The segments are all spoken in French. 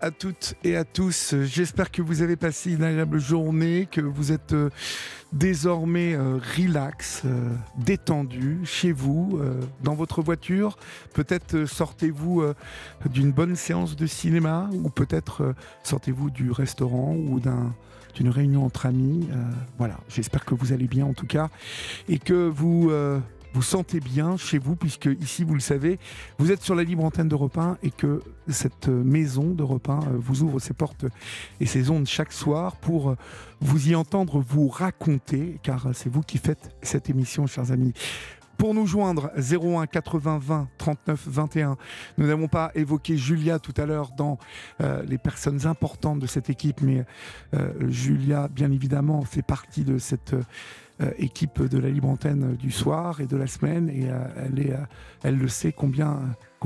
À toutes et à tous. J'espère que vous avez passé une agréable journée, que vous êtes euh, désormais euh, relax, euh, détendu chez vous, dans votre voiture. Peut-être sortez-vous d'une bonne séance de cinéma ou peut-être sortez-vous du restaurant ou d'un d'une réunion entre amis. voilà, j'espère que vous allez bien en tout cas et que vous vous sentez bien chez vous, puisque ici, vous le savez, vous êtes sur la libre antenne de 1 et que cette maison de 1 euh, vous ouvre ses portes et ses ondes chaque soir pour euh, vous y entendre vous raconter, car c'est vous qui faites cette émission, chers amis. Pour nous joindre, 01 80 20 39 21. Nous n'avons pas évoqué Julia tout à l'heure dans euh, les personnes importantes de cette équipe, mais Julia, bien évidemment, fait partie de cette équipe de la libre antenne du soir et de la semaine et euh, euh, elle le sait combien,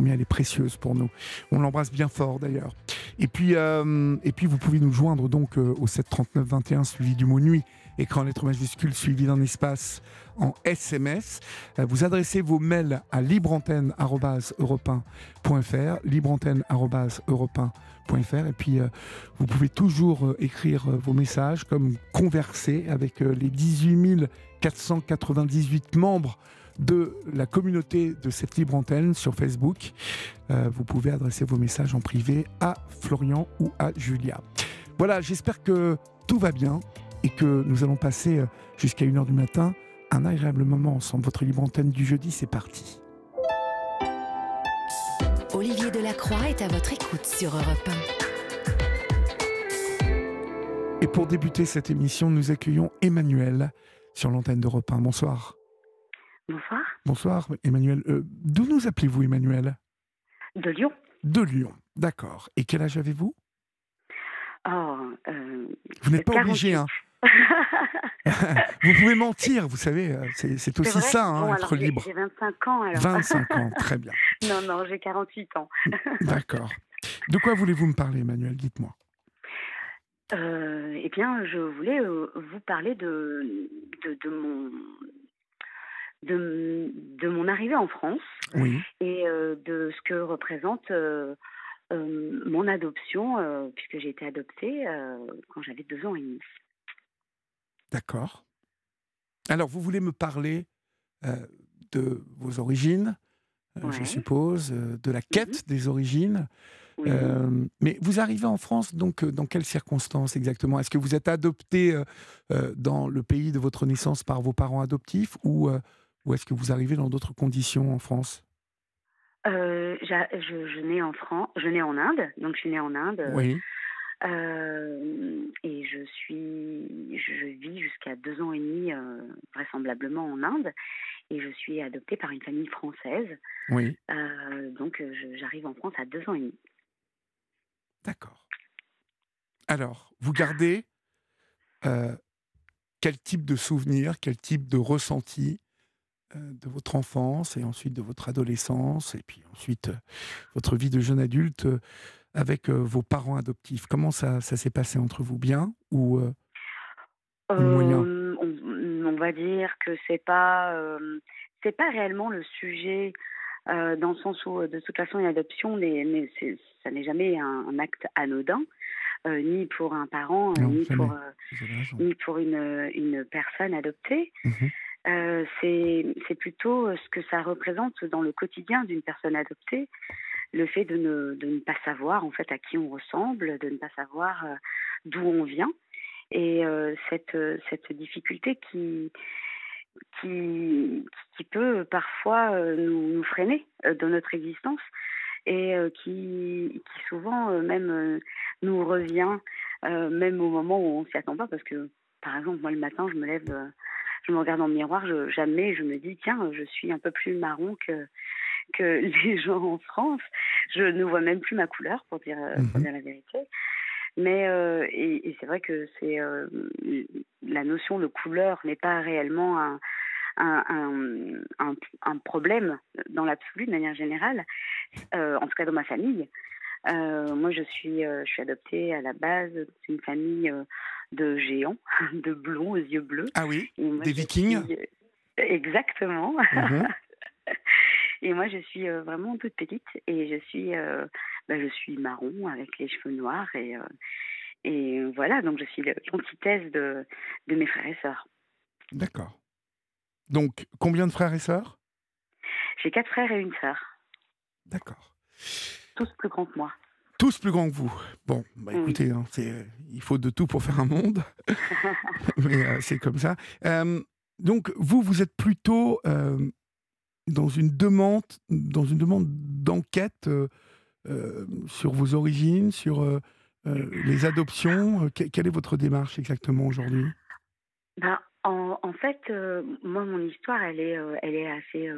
elle est précieuse pour nous. On l'embrasse bien fort d'ailleurs. Et puis, vous pouvez nous joindre donc au 739 21 suivi du mot nuit écran lettres majuscules suivi d'un espace en SMS. Vous adressez vos mails à libreantenne.europain.fr, libreantenne.europain.fr et puis, euh, vous pouvez toujours euh, écrire euh, vos messages, comme converser avec les 18 498 membres de la communauté de cette libre antenne sur Facebook. vous pouvez adresser vos messages en privé à Florian ou à Julia. Voilà, j'espère que tout va bien et que nous allons passer jusqu'à 1h du matin un agréable moment ensemble. Votre libre antenne du jeudi, c'est parti. Delacroix est à votre écoute sur Europe 1. Et pour débuter cette émission, nous accueillons Emmanuel sur l'antenne d'Europe 1. Bonsoir. Bonsoir. Bonsoir, Emmanuel. Euh, d'où nous appelez-vous, Emmanuel? De Lyon. De Lyon, d'accord. Et quel âge avez-vous? Oh, euh, Vous n'êtes pas obligé, hein vous pouvez mentir, vous savez, euh, c'est aussi ça, hein, être libre. J'ai 25 ans alors. 25 ans, très bien. non, non, j'ai 48 ans. D'accord. De quoi voulez-vous me parler, Emmanuel? Dites-moi. Euh, eh bien, je voulais euh, vous parler de, de, mon de, de, mon arrivée en France oui. et de ce que représente mon adoption, puisque j'ai été adoptée quand j'avais deux ans et demi. D'accord. Alors, vous voulez me parler euh, de vos origines, euh, je suppose, euh, de la quête mmh des origines. mais vous arrivez en France, donc dans quelles circonstances exactement? Est-ce que vous êtes adopté dans le pays de votre naissance par vos parents adoptifs ou, ou est-ce que vous arrivez dans d'autres conditions en France? Je, je, nais en France, je nais en Inde, donc je suis née en Inde. Oui. Euh, et je suis, je vis jusqu'à deux ans et demi euh, vraisemblablement en Inde, et je suis adoptée par une famille française. Oui. Euh, donc j'arrive en France à deux ans et demi. D'accord. Alors, vous gardez quel type de souvenir, quel type de ressenti de votre enfance et ensuite de votre adolescence et puis ensuite votre vie de jeune adulte avec euh, vos parents adoptifs? Comment ça, ça s'est passé entre vous? Bien ou euh, moyen? Euh, on, va dire que c'est pas c'est pas réellement le sujet dans le sens où de toute façon une adoption mais ça n'est jamais un, acte anodin ni pour un parent ni pour ni pour une, une personne adoptée. Mmh c'est plutôt ce que ça représente dans le quotidien d'une personne adoptée le fait de ne, ne, pas savoir en fait à qui on ressemble, de ne pas savoir euh, d'où on vient, et euh, cette, cette difficulté qui, peut parfois euh, nous, freiner dans notre existence et qui, souvent même nous revient même au moment où on s'y attend pas. Parce que par exemple moi le matin je me lève je me regarde dans le miroir, jamais je me dis, tiens, je suis un peu plus marron que, que les gens en France. Je ne vois même plus ma couleur, pour dire, pour Mhm. dire la vérité. Mais euh, et, et c'est vrai que c'est euh, la notion de couleur n'est pas réellement un, un, un, un, un problème dans l'absolu de manière générale, euh, en tout cas dans ma famille. Euh, moi, je suis, euh, je suis adoptée à la base d'une famille euh, de géants, de blonds aux yeux bleus. Ah oui moi, Des Vikings suis- Exactement. Mhm. Et moi, je suis euh, vraiment toute petite et je suis, euh, bah, je suis marron avec les cheveux noirs et, euh, et voilà, donc je suis l'antithèse de, de mes frères et sœurs. D'accord. Donc, combien de frères et sœurs? J'ai quatre frères et une sœur, D'accord. tous plus grands que moi. Tous plus grands que vous. Bon, bah Oui. écoutez, hein, il faut de tout pour faire un monde. Mais euh, c'est comme ça. Euh, donc, vous, vous êtes plutôt dans une demande, dans une demande d'enquête euh, euh, sur vos origines, sur euh, les adoptions. Que- quelle est votre démarche exactement aujourd'hui? Ben, en, fait, moi, mon histoire, elle est, elle est assez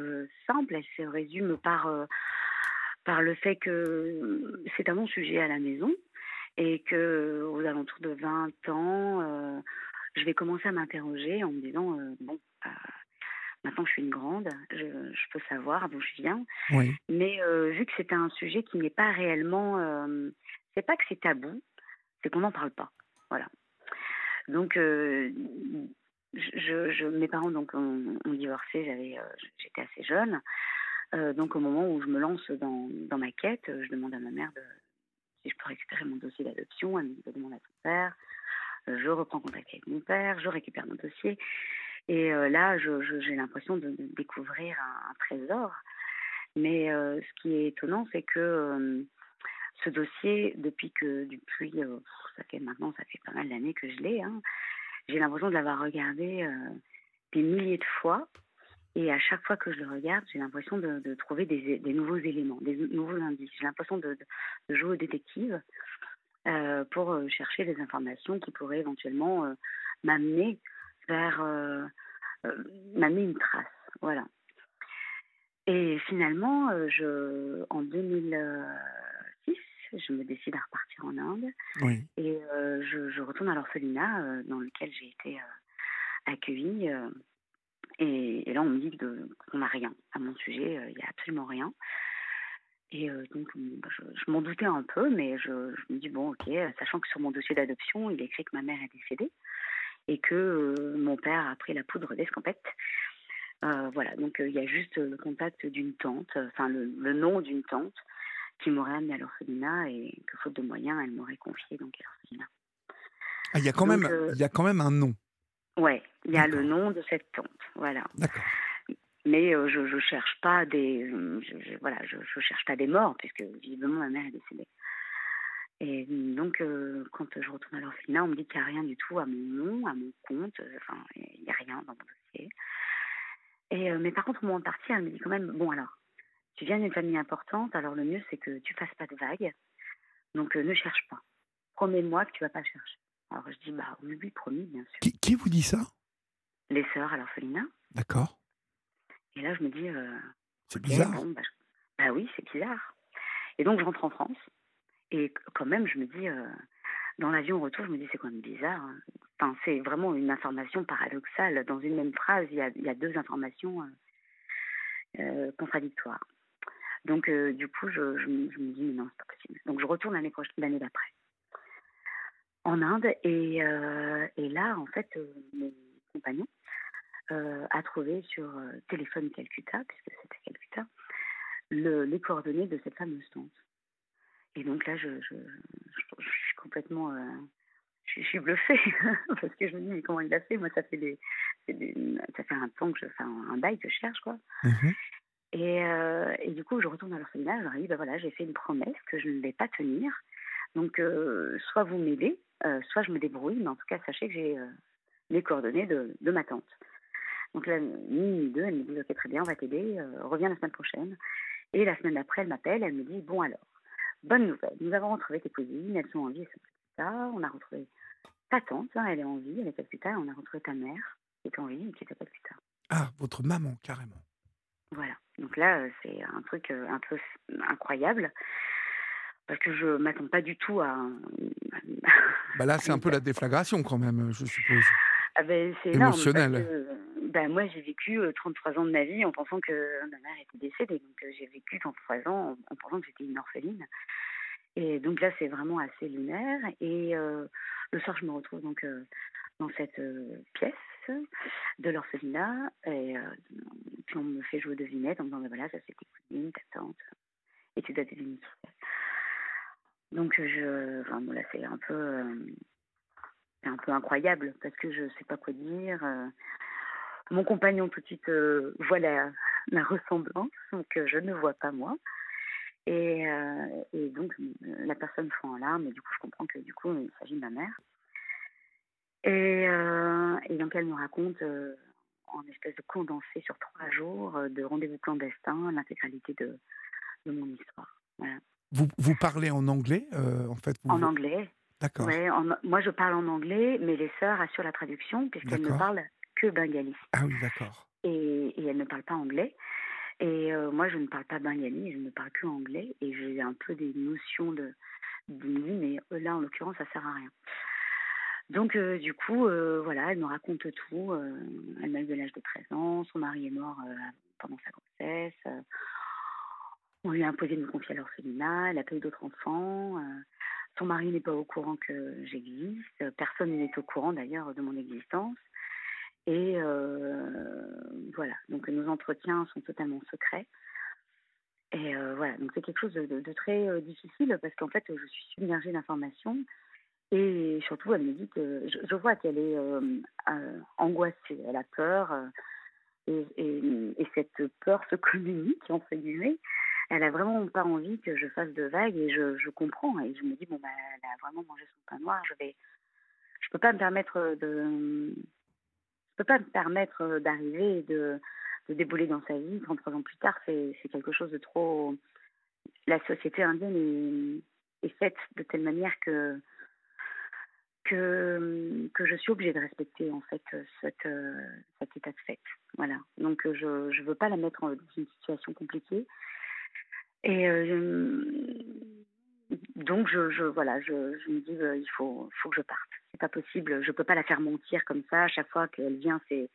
simple. Elle se résume par, par le fait que c'est un bon sujet à la maison et que aux alentours de 20 ans, je vais commencer à m'interroger en me disant bon, maintenant que je suis une grande, je, je peux savoir d'où je viens. Oui. Mais euh, vu que c'est un sujet qui n'est pas réellement, euh, c'est pas que c'est tabou, c'est qu'on n'en parle pas. Voilà. Donc, euh, je, je- mes parents donc ont, ont divorcé. J'avais, euh, j'étais assez jeune. Donc, au moment où je me lance dans, dans ma quête, je demande à ma mère de, si je peux récupérer mon dossier d'adoption. Elle me dit de demander à ton père. Je reprends contact avec mon père. Je récupère mon dossier. Et euh, là, j'ai l'impression de, découvrir un, trésor. Mais euh, ce qui est étonnant, c'est que euh, ce dossier, depuis que, depuis, ça fait maintenant, ça fait pas mal d'années que je l'ai, hein, j'ai l'impression de l'avoir regardé des milliers de fois. Et à chaque fois que je le regarde, j'ai l'impression de, trouver des, nouveaux éléments, des nouveaux indices. J'ai l'impression de, jouer au détective pour chercher des informations qui pourraient éventuellement m'amener vers, euh, euh, m'amener une trace. Voilà. Et finalement, euh, je, en 2006, je me décide à repartir en Inde Oui. et euh, je, je retourne à l'orphelinat euh, dans lequel j'ai été euh, accueillie. et, et là, on me dit qu'on n'a rien à mon sujet, il n'y a absolument rien. Et donc, bah, je, je m'en doutais un peu, mais je, je me dis, bon, ok, sachant que sur mon dossier d'adoption, il est écrit que ma mère est décédée et que euh, mon père a pris la poudre d'escampette. Euh, voilà, donc euh, il y a juste le contact d'une tante, enfin le, le nom d'une tante qui m'aurait amené à l'orphelinat et que faute de moyens, elle m'aurait confié donc à l'orphelinat. Ah, il y a quand Donc, même, euh, y a quand même un nom. Ouais, il y a le nom de cette tante, voilà. D'accord. Mais euh, je je cherche pas des je, je- voilà je, je cherche pas des morts puisque visiblement ma mère est décédée. Et donc euh, quand je retourne à l'orphelinat, on me dit qu'il n'y a rien du tout à mon nom, à mon compte, euh, enfin il n'y a rien dans mon dossier. Et euh, mais par contre au moment de partir, elle me dit quand même bon alors tu viens d'une famille importante, alors le mieux c'est que tu fasses pas de vagues, donc euh, ne cherche pas. Promets-moi que tu vas pas chercher. Alors je dis bah oui oui promis bien sûr. Qui, qui vous dit ça? Les sœurs à l'orphelinat. D'accord. Et là je me dis C'est bizarre. bon, bah, bah oui, c'est bizarre. Et donc, je rentre en France. Et quand même, je me dis, euh, dans l'avion retour, je me dis, c'est quand même bizarre. hein. Enfin, c'est vraiment une information paradoxale. Dans une même phrase, il y a, deux informations euh, euh, contradictoires. Donc, du coup, je, me dis, mais non, c'est pas possible. Donc, je retourne l'année prochaine- l'année d'après en Inde. Et, là, en fait, mon compagnon a trouvé sur téléphone Calcutta, puisque c'était Calcutta, le, les coordonnées de cette fameuse tante. Et donc là, je, je, je, je suis complètement. euh, je, suis bluffée, parce que je me dis, mais comment il a fait? Moi, ça fait, des, ça fait un temps que je fais un, bail que je cherche, quoi. Mhm. Et, euh, et du coup, je retourne à l'orphelinat, je leur dis, ben voilà, j'ai fait une promesse que je ne vais pas tenir. Donc, euh, soit vous m'aidez, euh, soit je me débrouille, mais en tout cas, sachez que j'ai les coordonnées de, de ma tante. Donc là, ni deux, elle me dit, ok, très bien, on va t'aider, reviens la semaine prochaine. Et la semaine d'après, elle m'appelle, elle me dit, bon alors, bonne nouvelle, nous avons retrouvé tes cousines, elles sont en vie, elles sont Calcutta, on a retrouvé ta tante, hein, elle est en vie, elle est à Calcutta, on a retrouvé ta mère. qui était en vie et qui s'appelle plus tard. Ah, votre maman, carrément. Voilà. Donc là, euh, c'est un truc euh, un peu incroyable parce que je m'attends pas du tout à. Bah là, c'est un peu la déflagration quand même, je suppose. Ah ben, c'est Émotionnel. Ben, moi, j'ai vécu euh, 33 ans de ma vie en pensant que ma mère était décédée. Donc, euh, j'ai vécu 33 ans en, en pensant que j'étais une orpheline. Et donc là, c'est vraiment assez lunaire. Et euh, le soir, je me retrouve donc euh, dans cette euh, pièce de l'orphelinat. Et euh, puis, on me fait jouer aux devinettes en me disant, ben voilà, ça c'est tes cousines, ta tante. Et tu dois deviner. Donc, je, enfin, là, c'est un peu. euh, c'est un peu incroyable parce que je sais pas quoi dire. Mon compagnon tout de suite euh, voit la, la ressemblance, donc euh, je ne vois pas moi. Et, euh, et donc euh, la personne fond en larmes et du coup je comprends que du coup il s'agit de ma mère. Et, et donc elle me raconte en espèce de condensé sur trois jours de rendez-vous clandestin l'intégralité de, de mon histoire. Voilà. Vous, vous parlez en anglais, euh, en fait vous- En anglais, D'accord. Ouais, moi je parle en anglais, mais les sœurs assurent la traduction puisqu'elles D'accord. parlent que bengali Ah oui, d'accord. et, et elles ne parlent pas anglais. Et euh, moi je ne parle pas bengali, je ne parle que anglais et j'ai un peu des notions de mais euh, là en l'occurrence ça sert à rien. Donc euh, du coup, euh, voilà, elle me raconte tout. elle m'a eu de l'âge de 13 ans, son mari est mort pendant sa grossesse. on lui a imposé de me confier à l'orphelinat, elle n'a pas eu d'autres enfants. son mari n'est pas au courant que j'existe. Personne n'est au courant d'ailleurs de mon existence. Et euh, voilà, donc nos entretiens sont totalement secrets. Et euh, voilà, donc c'est quelque chose de, très euh, difficile parce qu'en fait, je suis submergée d'informations. Et surtout, elle me dit que je, vois qu'elle est angoissée, elle a peur. et, et- et cette peur se communique, entre guillemets. Elle a vraiment pas envie que je fasse de vagues et je, comprends. Et je me dis, bon, bah, elle a vraiment mangé son pain noir. Je vais, je peux pas me permettre de, peux pas me permettre d'arriver et de, débouler dans sa vie 33 ans plus tard. C'est, quelque chose de trop. La société indienne est, faite de telle manière que que, je suis obligée de respecter en fait cette, euh, cet état de fait. Voilà. Donc euh, je je veux pas la mettre dans une situation compliquée. Et euh, donc je, je voilà, je, je me dis euh, il faut faut que je parte. C'est pas possible. Je peux pas la faire mentir comme ça à chaque fois qu'elle vient. C'est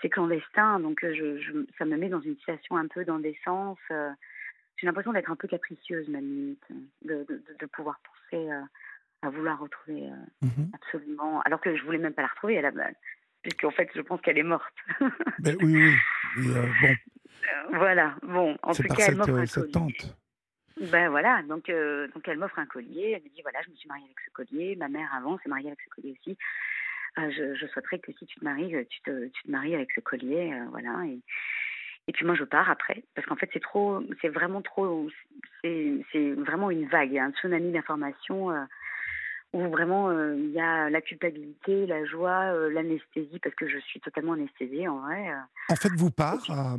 c'est clandestin. Donc euh, je, je ça me met dans une situation un peu d'indécence. euh, J'ai l'impression d'être un peu capricieuse, limite, de, de, de- de pouvoir penser euh, à vouloir retrouver euh, Mhm. absolument. Alors que je voulais même pas la retrouver à la base, puisqu'en fait je pense qu'elle est morte. Ben oui, oui. Et, bon, voilà. Bon, en c'est tout cas, elle cette, un cette collier. Ben voilà, donc, euh, donc elle m'offre un collier. Elle me dit voilà, je me suis mariée avec ce collier. Ma mère avant s'est mariée avec ce collier aussi. Euh, je, je souhaiterais que si tu te maries, euh, tu te, tu te maries avec ce collier, euh, voilà. Et, et puis moi je pars après, parce qu'en fait c'est trop, c'est vraiment trop, c'est vraiment une vague, il y a un tsunami d'informations où vraiment il y a la culpabilité, la joie, l'anesthésie, parce que je suis totalement anesthésiée en vrai. En fait, vous part à,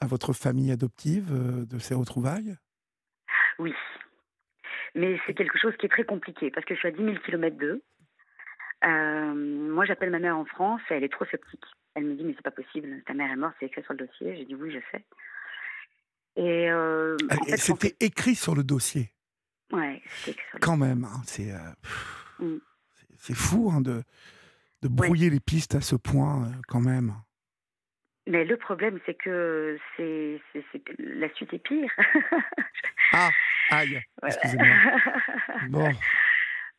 à votre famille adoptive de ces retrouvailles? Oui. Mais c'est quelque chose qui est très compliqué parce que je suis à 10 000 km d'eux. Euh, moi, j'appelle ma mère en France et elle est trop sceptique. Elle me dit Mais c'est pas possible, ta mère est morte, c'est écrit sur le dossier. J'ai dit Oui, je sais. Et euh, Ah, en C'était écrit sur le dossier, Ouais, c'était écrit sur le quand même. hein, c'est euh, Mm. fou hein, de, de brouiller les pistes à ce point, euh, quand même. Mais le problème, c'est que c'est, la suite est pire. Ah, aïe, excusez-moi. Bon,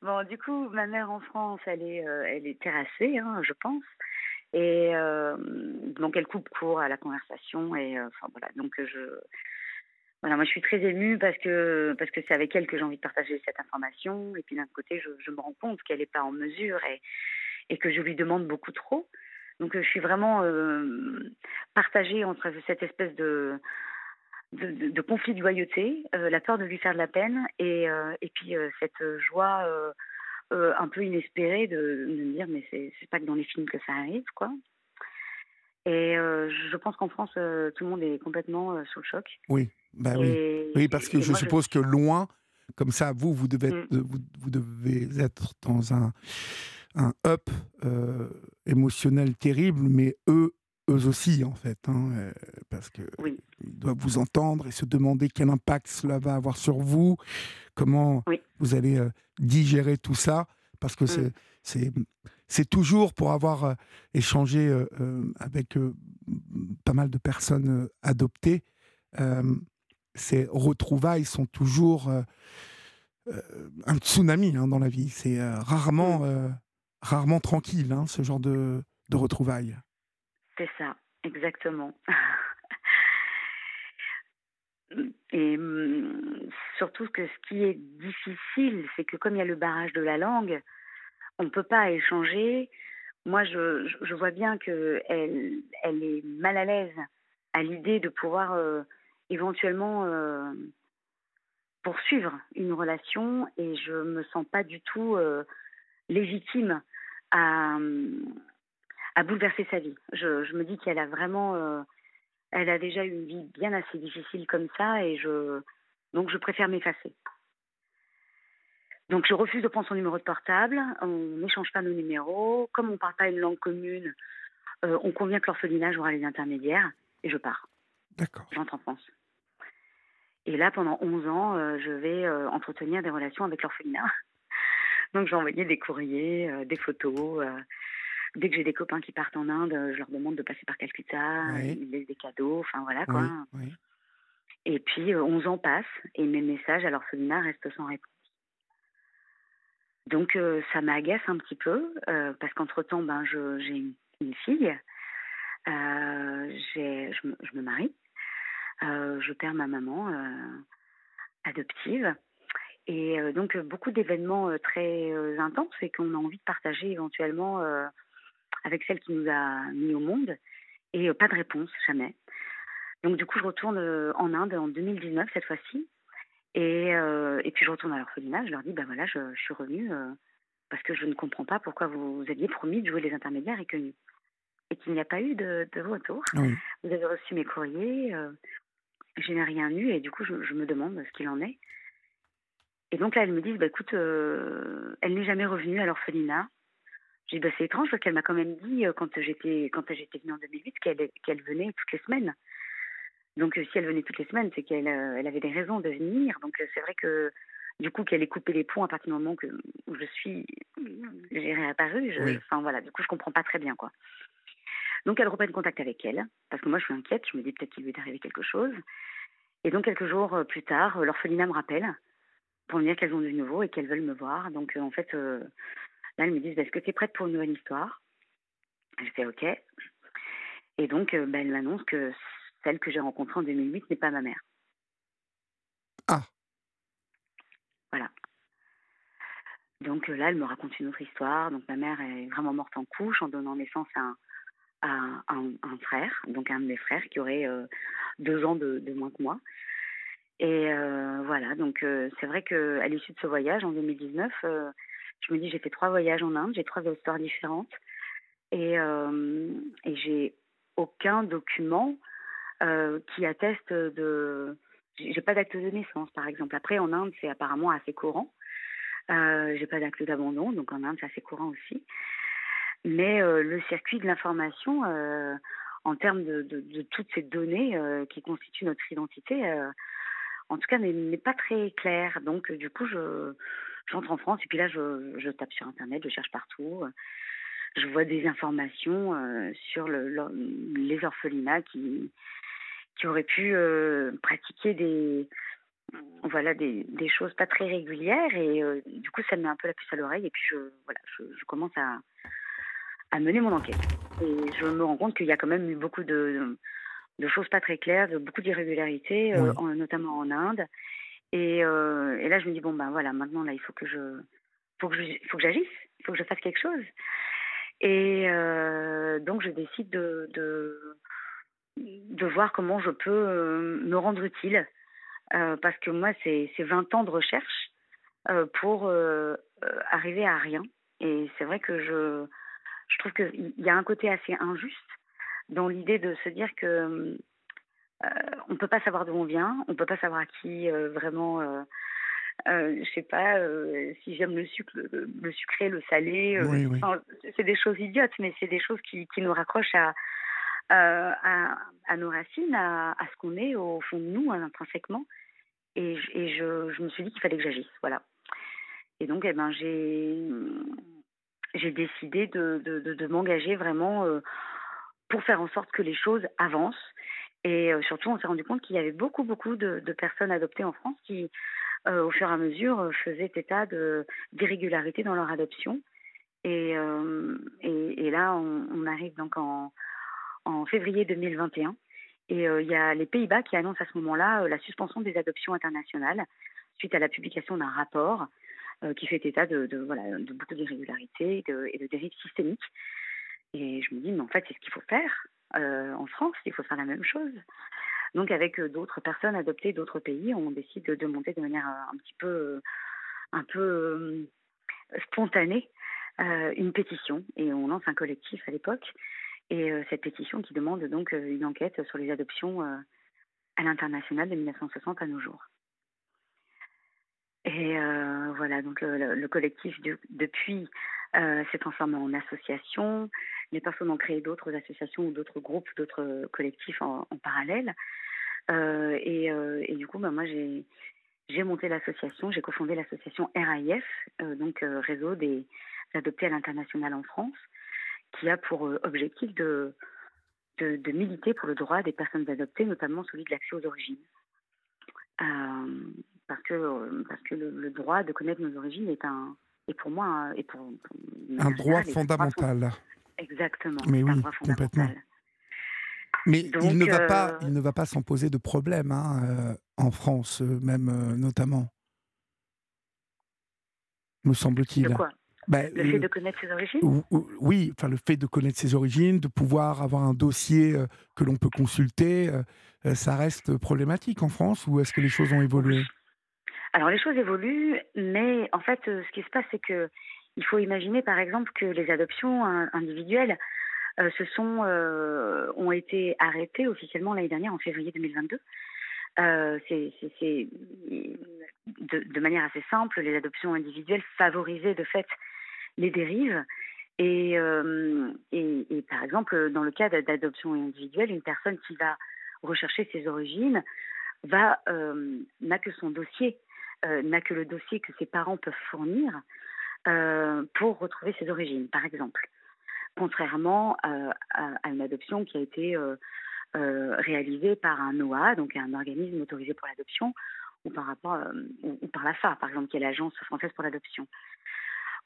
Bon, du coup, ma mère en France, elle est, euh, elle est terrassée, hein, je pense. Et euh, donc, elle coupe court à la conversation. Et euh, enfin, voilà. Donc, je. Voilà, moi, je suis très émue parce que parce que c'est avec elle que j'ai envie de partager cette information. Et puis, d'un côté, je, je me rends compte qu'elle n'est pas en mesure et, et que je lui demande beaucoup trop. Donc, euh, je suis vraiment euh, partagée entre cette espèce de de, de- de conflit de loyauté, euh, la peur de lui faire de la peine et, et puis cette joie un peu inespérée de, de me dire mais c'est pas que dans les films que ça arrive quoi. Et euh, je pense qu'en France euh, tout le monde est complètement euh, sous le choc. oui, bah oui. Et- Oui, parce que je suppose que loin, comme ça, vous, vous devez être, Mm. vous, vous devez être dans un, un up émotionnel terrible, mais eux, eux aussi, en fait, hein, parce que Oui. ils doivent vous entendre et se demander quel impact cela va avoir sur vous, comment Oui. vous allez digérer tout ça, parce que c'est Mmh. c'est c'est toujours pour avoir euh, échangé euh, euh, avec euh, pas mal de personnes euh, adoptées, euh, ces retrouvailles sont toujours euh, euh, un tsunami hein, dans la vie. C'est euh, rarement, euh, rarement tranquille, hein, ce genre de, retrouvailles. C'est ça, exactement. Et hum, surtout que ce qui est difficile, c'est que comme il y a le barrage de la langue, on ne peut pas échanger. Moi, je, vois bien qu'elle elle est mal à l'aise à l'idée de pouvoir euh, éventuellement euh, poursuivre une relation et je me sens pas du tout euh, légitime à, à bouleverser sa vie. Je, je me dis qu'elle a vraiment, euh, elle a déjà eu une vie bien assez difficile comme ça et je, donc je préfère m'effacer. Donc je refuse de prendre son numéro de portable, on n'échange pas nos numéros, comme on ne parle pas une langue commune, euh, on convient que l'orphelinage aura les intermédiaires et je pars, D'accord. j'entre en France. Et là, pendant 11 ans, euh, je vais euh, entretenir des relations avec l'orphelinat. Donc j'ai envoyé des courriers, euh, des photos. euh, dès que j'ai des copains qui partent en Inde, euh, je leur demande de passer par Calcutta, Oui. ils laissent des cadeaux, enfin voilà quoi. Oui, oui. Et puis, euh, 11 ans passent et mes messages à l'orphelinat restent sans réponse. Donc, euh, ça m'agace un petit peu euh, parce qu'entre-temps, ben, j'ai une, une fille, euh, je, me- je me marie, je perds ma maman adoptive. Et euh, donc, euh, beaucoup d'événements euh, très intenses et qu'on a envie de partager éventuellement avec celle qui nous a mis au monde. Et pas de réponse, jamais. Donc du coup, je retourne en Inde en 2019 cette fois-ci. Et, euh, et puis je retourne à l'orphelinat, je leur dis, ben voilà, je, je suis revenue euh, parce que je ne comprends pas pourquoi vous, vous aviez promis de jouer les intermédiaires et que et qu'il n'y a pas eu de, de retour. Oui. Vous avez reçu mes courriers, euh, je n'ai rien eu et du coup, je, je me demande ce qu'il en est. Et donc là, elles me disent, bah, écoute, euh, elle n'est jamais revenue à l'orphelinat. J'ai dit, bah, c'est étrange parce qu'elle m'a quand même dit, euh, quand j'étais quand j'étais venue en 2008, qu'elle qu'elle venait toutes les semaines. Donc, euh, si elle venait toutes les semaines, c'est qu'elle elle avait des raisons de venir. Donc, c'est vrai que, du coup, qu'elle ait coupé les ponts à partir du moment que, où je suis, j'ai réapparu. Je, Oui. Enfin, voilà, du coup, je comprends pas très bien, quoi. Donc, elle reprenne contact avec elle, parce que moi, je suis inquiète. Je me dis peut-être qu'il lui est arrivé quelque chose. Et donc, quelques jours plus tard, l'orphelinat me rappelle pour me dire qu'elles ont du nouveau et qu'elles veulent me voir. Donc, euh, en fait, euh, là, elles me disent, bah, est-ce que tu es prête pour une nouvelle histoire? Je fais OK. Et donc, euh, bah, elles m'annoncent que celle que j'ai rencontrée en 2008 n'est pas ma mère. Ah. Voilà. Donc là, elle me raconte une autre histoire. Donc ma mère est vraiment morte en couche en donnant naissance à un, à un, un frère, donc un de mes frères qui aurait euh, deux ans de, de moins que moi. Et euh, voilà, donc euh, c'est vrai qu'à l'issue de ce voyage en 2019, euh, je me dis j'ai fait trois voyages en Inde, j'ai trois histoires différentes et, j'ai aucun document qui atteste de. J'ai pas d'acte de naissance, par exemple. Après, en Inde, c'est apparemment assez courant. Euh, j'ai pas d'acte d'abandon, donc en Inde, c'est assez courant aussi. Mais le circuit de l'information, en termes de, toutes ces données qui constituent notre identité, en tout cas, n'est pas très clair. Donc, euh, du coup, je j'entre en France et puis là, je, tape sur Internet, je cherche partout. Je vois des informations euh, sur le, le- les orphelinats qui, auraient pu euh, pratiquer des, voilà, des, choses pas très régulières. Et du coup, ça me met un peu la puce à l'oreille. Et puis, je, commence à mener mon enquête. Et je me rends compte qu'il y a quand même eu beaucoup de, de choses pas très claires, de beaucoup d'irrégularités, euh, Oui. notamment en Inde. Et, euh, et là, je me dis, bon, ben voilà, maintenant, là, il faut que je faut que je- il faut que j'agisse, il faut que je fasse quelque chose. Et euh, donc, je décide de, de, de voir comment je peux me rendre utile. Parce que moi, c'est c'est 20 ans de recherche pour arriver à rien. Et c'est vrai que je, je trouve qu'il y a un côté assez injuste dans l'idée de se dire que euh, on ne peut pas savoir d'où on vient, on ne peut pas savoir à qui euh, vraiment euh, euh, je sais pas si j'aime le sucre, le, sucré, le salé. c'est des choses idiotes, mais c'est des choses qui, qui, nous raccrochent à, à, à, nos racines, à, à ce qu'on est au fond de nous, intrinsèquement. Et, et je, je, me suis dit qu'il fallait que j'agisse, voilà. Et donc, eh ben, j'ai décidé de, de, de, m'engager vraiment pour faire en sorte que les choses avancent. Et surtout, on s'est rendu compte qu'il y avait beaucoup, beaucoup de, personnes adoptées en France qui, au fur et à mesure, faisaient état d'irrégularités dans leur adoption. Et, là, on, arrive donc en, février 2021. Et il y a les Pays-Bas qui annoncent à ce moment-là la suspension des adoptions internationales suite à la publication d'un rapport qui fait état de, voilà, de beaucoup d'irrégularités et de dérives systémiques. Et je me dis, mais en fait, c'est ce qu'il faut faire euh, en France, il faut faire la même chose. Donc, avec euh, d'autres personnes adoptées d'autres pays, on décide de monter de manière euh, un petit peu, un peu spontanée une pétition. Et on lance un collectif à l'époque. Et cette pétition qui demande donc une enquête sur les adoptions à l'international de 1960 à nos jours. Et voilà, donc le, collectif depuis s'est transformé en association les personnes ont créé d'autres associations ou d'autres groupes, d'autres collectifs en, parallèle. Euh, euh, et, du coup, bah, moi, j'ai, monté l'association, j'ai cofondé l'association RAIF, euh, donc Réseau des adoptés à l'international en France, qui a pour objectif de, de, militer pour le droit des personnes adoptées, notamment celui de l'accès aux origines. parce que, parce que le, droit de connaître nos origines est, un, est pour moi pour, un droit fondamental. Exactement. Mais oui, complètement. Mais il ne, va pas, euh, il ne va pas s'en poser de problème hein, euh, en France, euh, même notamment. Me semble-t-il. De quoi? Ben, le fait de connaître ses origines? Oui, enfin le fait de connaître ses origines, de pouvoir avoir un dossier que l'on peut consulter, ça reste problématique en France ou est-ce que les choses ont évolué? Alors les choses évoluent, mais en fait ce qui se passe c'est que il faut imaginer par exemple que les adoptions individuelles euh, euh, ont été arrêtées officiellement l'année dernière en février 2022. Euh, c'est, de, manière assez simple, les adoptions individuelles favorisaient de fait les dérives. Et, par exemple, dans le cas d'adoption individuelle, une personne qui va rechercher ses origines n'a que son dossier, n'a que le dossier que ses parents peuvent fournir euh, pour retrouver ses origines, par exemple. Contrairement euh, à, une adoption qui a été euh, réalisée par un OA, donc un organisme autorisé pour l'adoption, ou par rapport ou, par l'AFA, par exemple, qui est l'agence française pour l'adoption.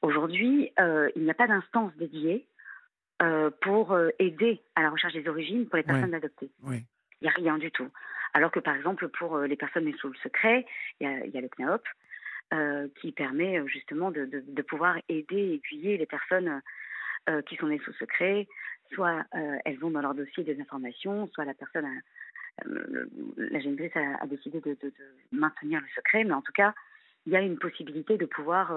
Aujourd'hui, il n'y a pas d'instance dédiée pour aider à la recherche des origines pour les personnes adoptées. Il n'y a rien du tout. Alors que par exemple pour les personnes sous le secret, il y, a, le CNAOP euh, qui permet euh, justement de, pouvoir aider, aiguiller les personnes euh, qui sont nées sous secret. Soit elles ont dans leur dossier des informations, soit la personne, la génitrice a, décidé de, de, maintenir le secret, mais en tout cas, il y a une possibilité de pouvoir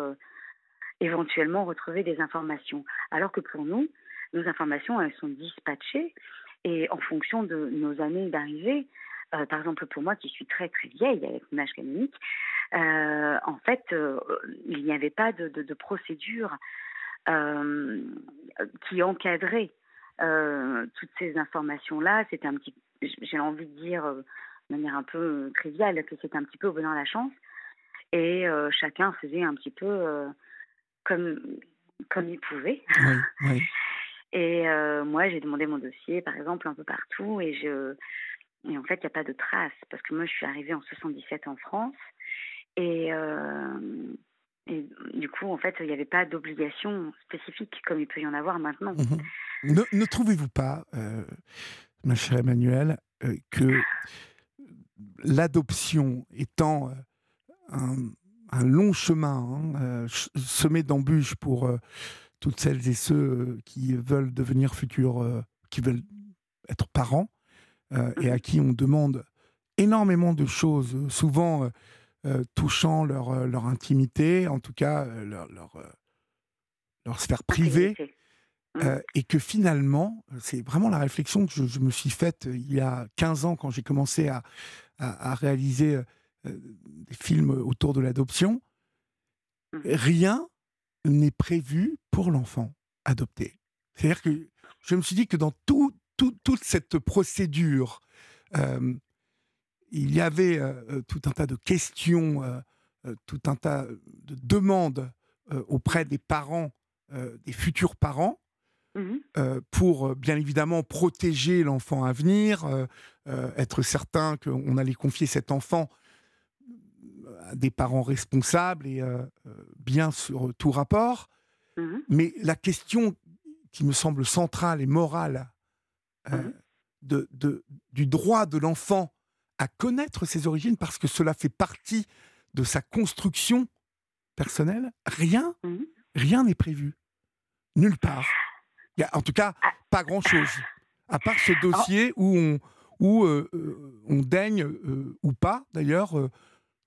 éventuellement retrouver des informations. Alors que pour nous, nos informations, elles sont dispatchées et en fonction de nos années d'arrivée, par exemple pour moi qui suis très très vieille avec mon âge canonique, euh, en fait, euh, il n'y avait pas de, de, procédure euh, qui encadrait toutes ces informations-là. C'était un petit, j'ai envie de dire de manière un peu triviale que c'était un petit peu au bonheur la chance. Et chacun faisait un petit peu comme, comme il pouvait. Et moi, j'ai demandé mon dossier, par exemple, un peu partout, et je, et en fait, il n'y a pas de traces parce que moi, je suis arrivée en 77 en France, et, euh, et du coup, en fait, il n'y avait pas d'obligation spécifique comme il peut y en avoir maintenant. Mhm. Ne, trouvez-vous pas, euh, ma chère Emmanuelle, euh, que l'adoption étant un, un, long chemin hein, semé d'embûches pour toutes celles et ceux qui veulent devenir futurs, qui veulent être parents, et à qui on demande énormément de choses, souvent euh, touchant leur, euh, leur intimité, en tout cas euh, leur, leur, leur, sphère privée. Mmh. et que finalement, c'est vraiment la réflexion que je, me suis faite il y a 15 ans quand j'ai commencé à, à, réaliser des films autour de l'adoption, Mmh. rien n'est prévu pour l'enfant adopté. C'est-à-dire que je me suis dit que dans tout, tout- toute cette procédure, euh, il y avait euh, euh, tout un tas de questions, euh, tout un tas de demandes auprès des parents, des futurs parents, euh, pour bien évidemment protéger l'enfant à venir, être certain qu'on allait confier cet enfant à des parents responsables et bien sur tout rapport. Mhm. Mais la question qui me semble centrale et morale euh, de, de- du droit de l'enfant à connaître ses origines, parce que cela fait partie de sa construction personnelle, rien, Mhm. rien n'est prévu. Nulle part. Il y a, en tout cas, Ah. pas grand-chose. À part ce dossier où on, où, euh, euh, on daigne, euh, ou pas d'ailleurs, euh,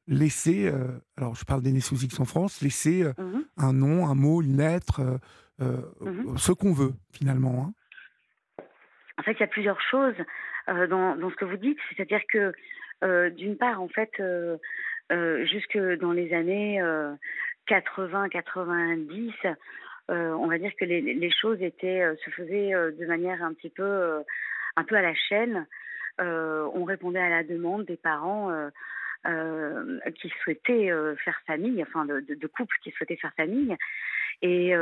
laisser, alors je parle des nés sous X en France, laisser Mhm. un nom, un mot, une lettre, ce qu'on veut finalement. hein. En fait, il y a plusieurs choses euh, dans, ce que vous dites. C'est-à-dire que, euh, d'une part, en fait, euh, jusque dans les années 80-90, on va dire que les, choses étaient, se faisaient de manière un petit peu, un peu à la chaîne. On répondait à la demande des parents qui souhaitaient faire famille, enfin de, couples qui souhaitaient faire famille, et,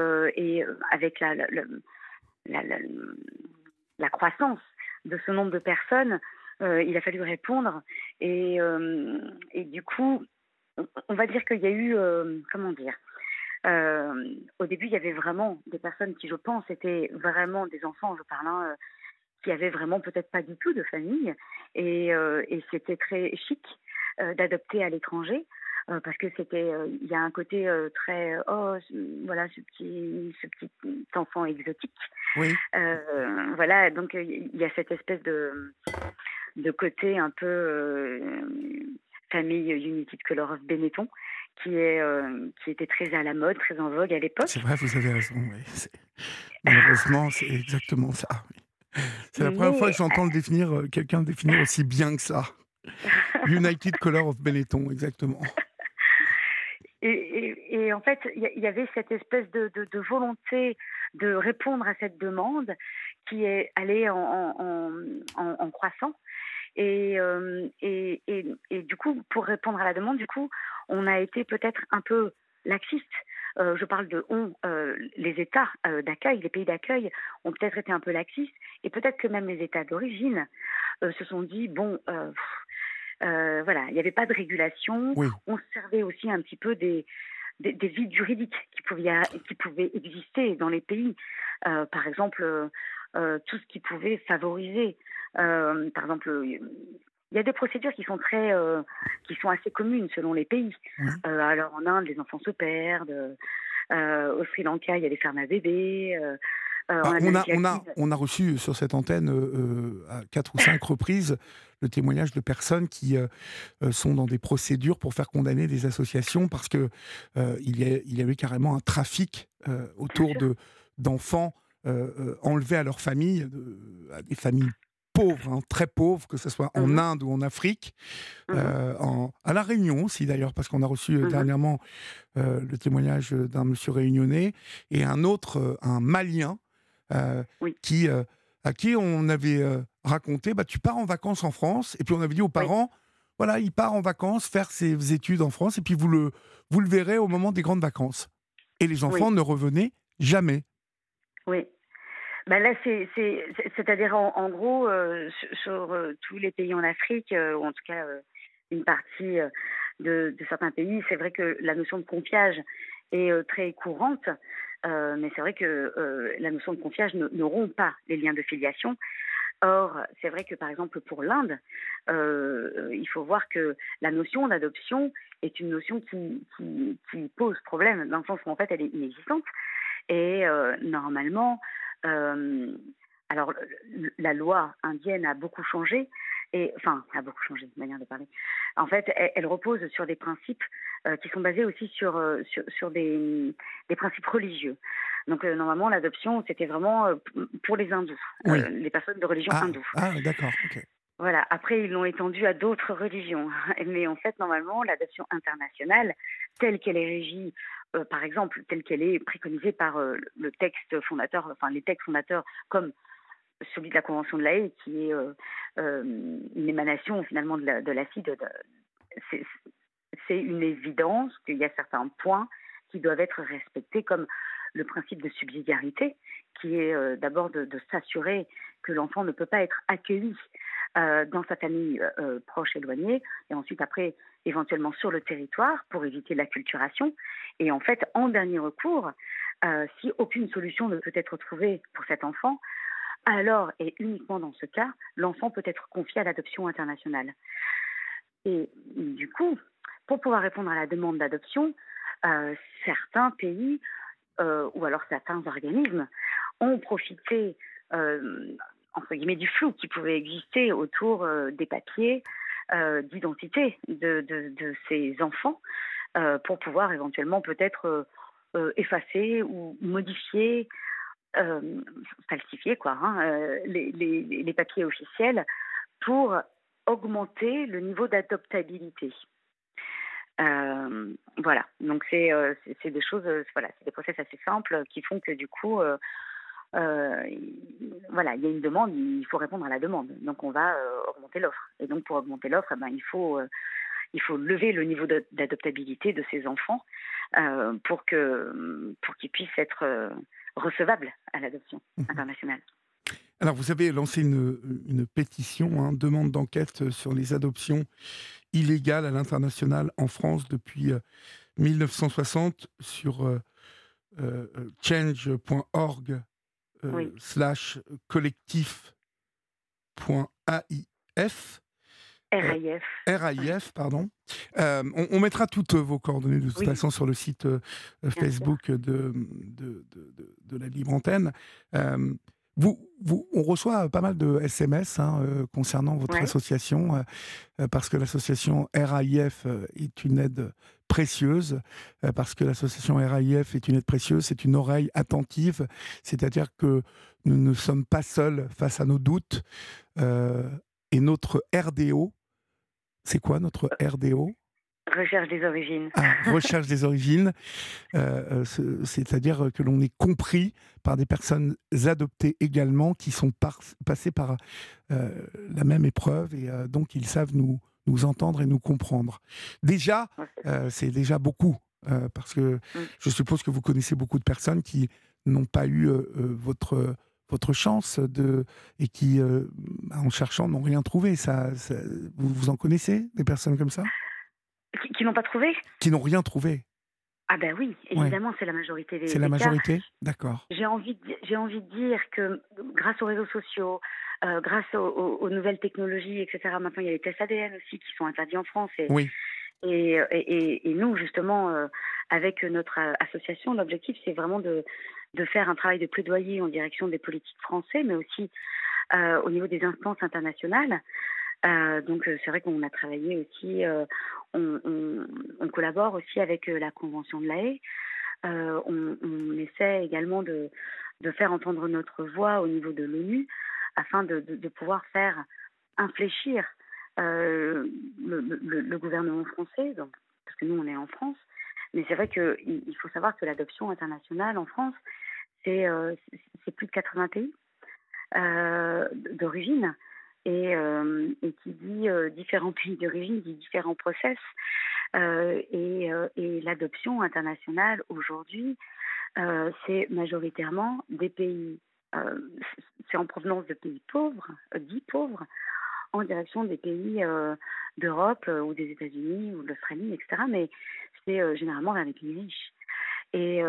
avec la- la- croissance de ce nombre de personnes, euh, il a fallu répondre. Et, euh, et du coup, on- va dire qu'il y a eu, euh, comment dire, au début, il y avait vraiment des personnes qui, je pense, étaient vraiment des enfants, je parle, hein, qui avaient vraiment peut-être pas du tout de famille. Et, c'était très chic d'adopter à l'étranger. Euh, parce que c'était, euh, il y a un côté euh, très, oh, voilà, ce petit, ce petit enfant exotique. Oui. Voilà, donc il y a cette espèce de, de côté un peu famille United Color of Benetton qui, est, euh, qui était très à la mode, très en vogue à l'époque. C'est vrai, vous avez raison. oui. Malheureusement, c'est exactement ça. oui. C'est la première fois que j'entends le définir, quelqu'un le définir aussi bien que ça. United Color of Benetton, exactement. Et, en fait, il y, avait cette espèce de, volonté de répondre à cette demande qui est allée en, croissant. Et, euh, et, du coup, pour répondre à la demande, du coup, on a été peut-être un peu laxiste. Euh, je parle de on, euh, les États d'accueil, les pays d'accueil ont peut-être été un peu laxistes, et peut-être que même les États d'origine se sont dit bon, pff, euh, voilà, il n'y avait pas de régulation. Oui. On se servait aussi un petit peu des des, des vides juridiques qui pouvaient, qui pouvaient exister dans les pays. Euh, par exemple, euh, tout ce qui pouvait favoriser. par exemple, il y a des procédures qui sont très, qui sont assez communes selon les pays. Oui. Alors en Inde, les enfants se perdent. Au Sri Lanka, il y a des fermes à bébés. Euh, euh, Bah, on, a, Amérique on, a, latine- on a reçu sur cette antenne euh, euh, à quatre ou cinq reprises le témoignage de personnes qui euh, euh, sont dans des procédures pour faire condamner des associations parce que euh, il, y a, il y avait carrément un trafic euh, autour de d'enfants euh, euh, enlevés à leur famille, à des familles pauvres, hein, très pauvres, que ce soit en Mhm. Inde ou en Afrique, euh, en- à La Réunion aussi d'ailleurs, parce qu'on a reçu euh, Mhm. dernièrement euh, le témoignage d'un monsieur réunionnais et un autre, euh, un Malien, euh, Oui. qui, euh, à qui on avait euh, raconté, bah, tu pars en vacances en France, et puis on avait dit aux parents, voilà, il part en vacances faire ses études en France, et puis vous le, vous le verrez au moment des grandes vacances. Et les enfants ne revenaient jamais. Oui. Ben là, c'est, c'est, c'est- c'est-à-dire en, en gros, euh, sur, sur, euh, tous les pays en Afrique, euh, ou en tout cas euh, une partie euh, de, de certains pays, c'est vrai que la notion de confiage est euh, très courante, euh, mais c'est vrai que euh, la notion de confiage ne, rompt pas les liens de filiation. Or, c'est vrai que par exemple pour l'Inde, euh, il faut voir que la notion d'adoption est une notion qui, pose problème, dans le sens où en fait elle est inexistante. Et normalement, alors la loi indienne a beaucoup changé, enfin a beaucoup changé, manière de parler. En fait, elle, repose sur des principes qui sont basés aussi sur euh, sur, sur des, des principes religieux. Donc euh, normalement, l'adoption c'était vraiment euh, pour les hindous, Oui. euh, les personnes de religion Ah, hindoue. ah, d'accord. ok. Voilà. Après, ils l'ont étendu à d'autres religions. Mais en fait, normalement, l'adoption internationale, telle qu'elle est régie, euh, par exemple, telle qu'elle est préconisée par euh, le texte fondateur, enfin les textes fondateurs, comme celui de la Convention de l'AE, qui est euh, une émanation finalement de la, de CID, c'est une évidence qu'il y a certains points qui doivent être respectés, comme le principe de subsidiarité, qui est d'abord de, de s'assurer que l'enfant ne peut pas être accueilli euh, dans sa famille euh, euh, proche éloignée, et ensuite après éventuellement sur le territoire pour éviter l'acculturation. Et en fait, en dernier recours, si aucune solution ne peut être trouvée pour cet enfant, alors et uniquement dans ce cas, l'enfant peut être confié à l'adoption internationale. Et du coup, pour pouvoir répondre à la demande d'adoption, certains pays ou alors certains organismes ont profité entre guillemets du flou qui pouvait exister autour euh, des papiers euh, d'identité de, ces enfants euh, pour pouvoir éventuellement peut-être effacer ou modifier, falsifier quoi, hein, les, papiers officiels pour augmenter le niveau d'adoptabilité. Voilà, donc c'est c'est des choses, voilà, c'est des process assez simples qui font que du coup, euh, voilà, il y a une demande, il faut répondre à la demande. Donc on va euh, augmenter l'offre. Et donc pour augmenter l'offre, eh ben, il faut euh, il faut lever le niveau d'adoptabilité de ces enfants pour que pour qu'ils puissent être recevables à l'adoption mmh internationale. Alors, vous avez lancé une, une pétition, hein, demande d'enquête sur les adoptions illégales à l'international en France depuis 1960 sur change.org euh, slash collectif.aif. RAIF. RAIF, pardon. Euh, on, mettra toutes vos coordonnées de toute façon sur le site euh, Facebook de de, de, de, la Libre Antenne. Vous, vous, on reçoit pas mal de SMS hein, concernant votre association, parce que l'association RAIF est une aide précieuse, euh, parce que l'association RAIF est une aide précieuse, c'est une oreille attentive, c'est-à-dire que nous ne sommes pas seuls face à nos doutes. Euh, et notre RDO, c'est quoi notre RDO Recherche des origines. Ah, recherche des origines, euh, c'est-à-dire que l'on est compris par des personnes adoptées également qui sont passées par la même épreuve et donc ils savent nous, nous entendre et nous comprendre. Déjà, euh, c'est déjà beaucoup, euh, parce que mm. je suppose que vous connaissez beaucoup de personnes qui n'ont pas eu euh, votre votre chance de et qui, en cherchant, n'ont rien trouvé. Ça, vous, vous en connaissez des personnes comme ça? Qui, n'ont pas trouvé Qui n'ont rien trouvé. Ah ben oui, évidemment, c'est la majorité des C'est la majorité, d'accord. J'ai envie, j'ai envie de dire que grâce aux réseaux sociaux, euh, grâce aux, nouvelles technologies, etc. Maintenant, il y a les tests ADN aussi qui sont interdits en France. Et, oui. Et, et, et, nous, justement, euh, avec notre association, l'objectif, c'est vraiment de, de faire un travail de plaidoyer en direction des politiques français, mais aussi euh, au niveau des instances internationales. Donc c'est vrai qu'on a travaillé aussi, on, on, collabore aussi avec la Convention de l'AE. On, on, essaie également de, faire entendre notre voix au niveau de l'ONU afin de, pouvoir faire infléchir euh, le, gouvernement français, parce que nous on est en France. Mais c'est vrai qu'il il faut savoir que l'adoption internationale en France, c'est euh, plus de 80 pays euh, d'origine. Et, euh, et, qui dit différents pays d'origine, dit différents process. et, et l'adoption internationale aujourd'hui, c'est majoritairement des pays euh, c'est en provenance de pays pauvres, euh, dits pauvres, en direction des pays euh, d'Europe ou des États-Unis ou de l'Australie, etc. Mais c'est généralement vers les pays riches. Et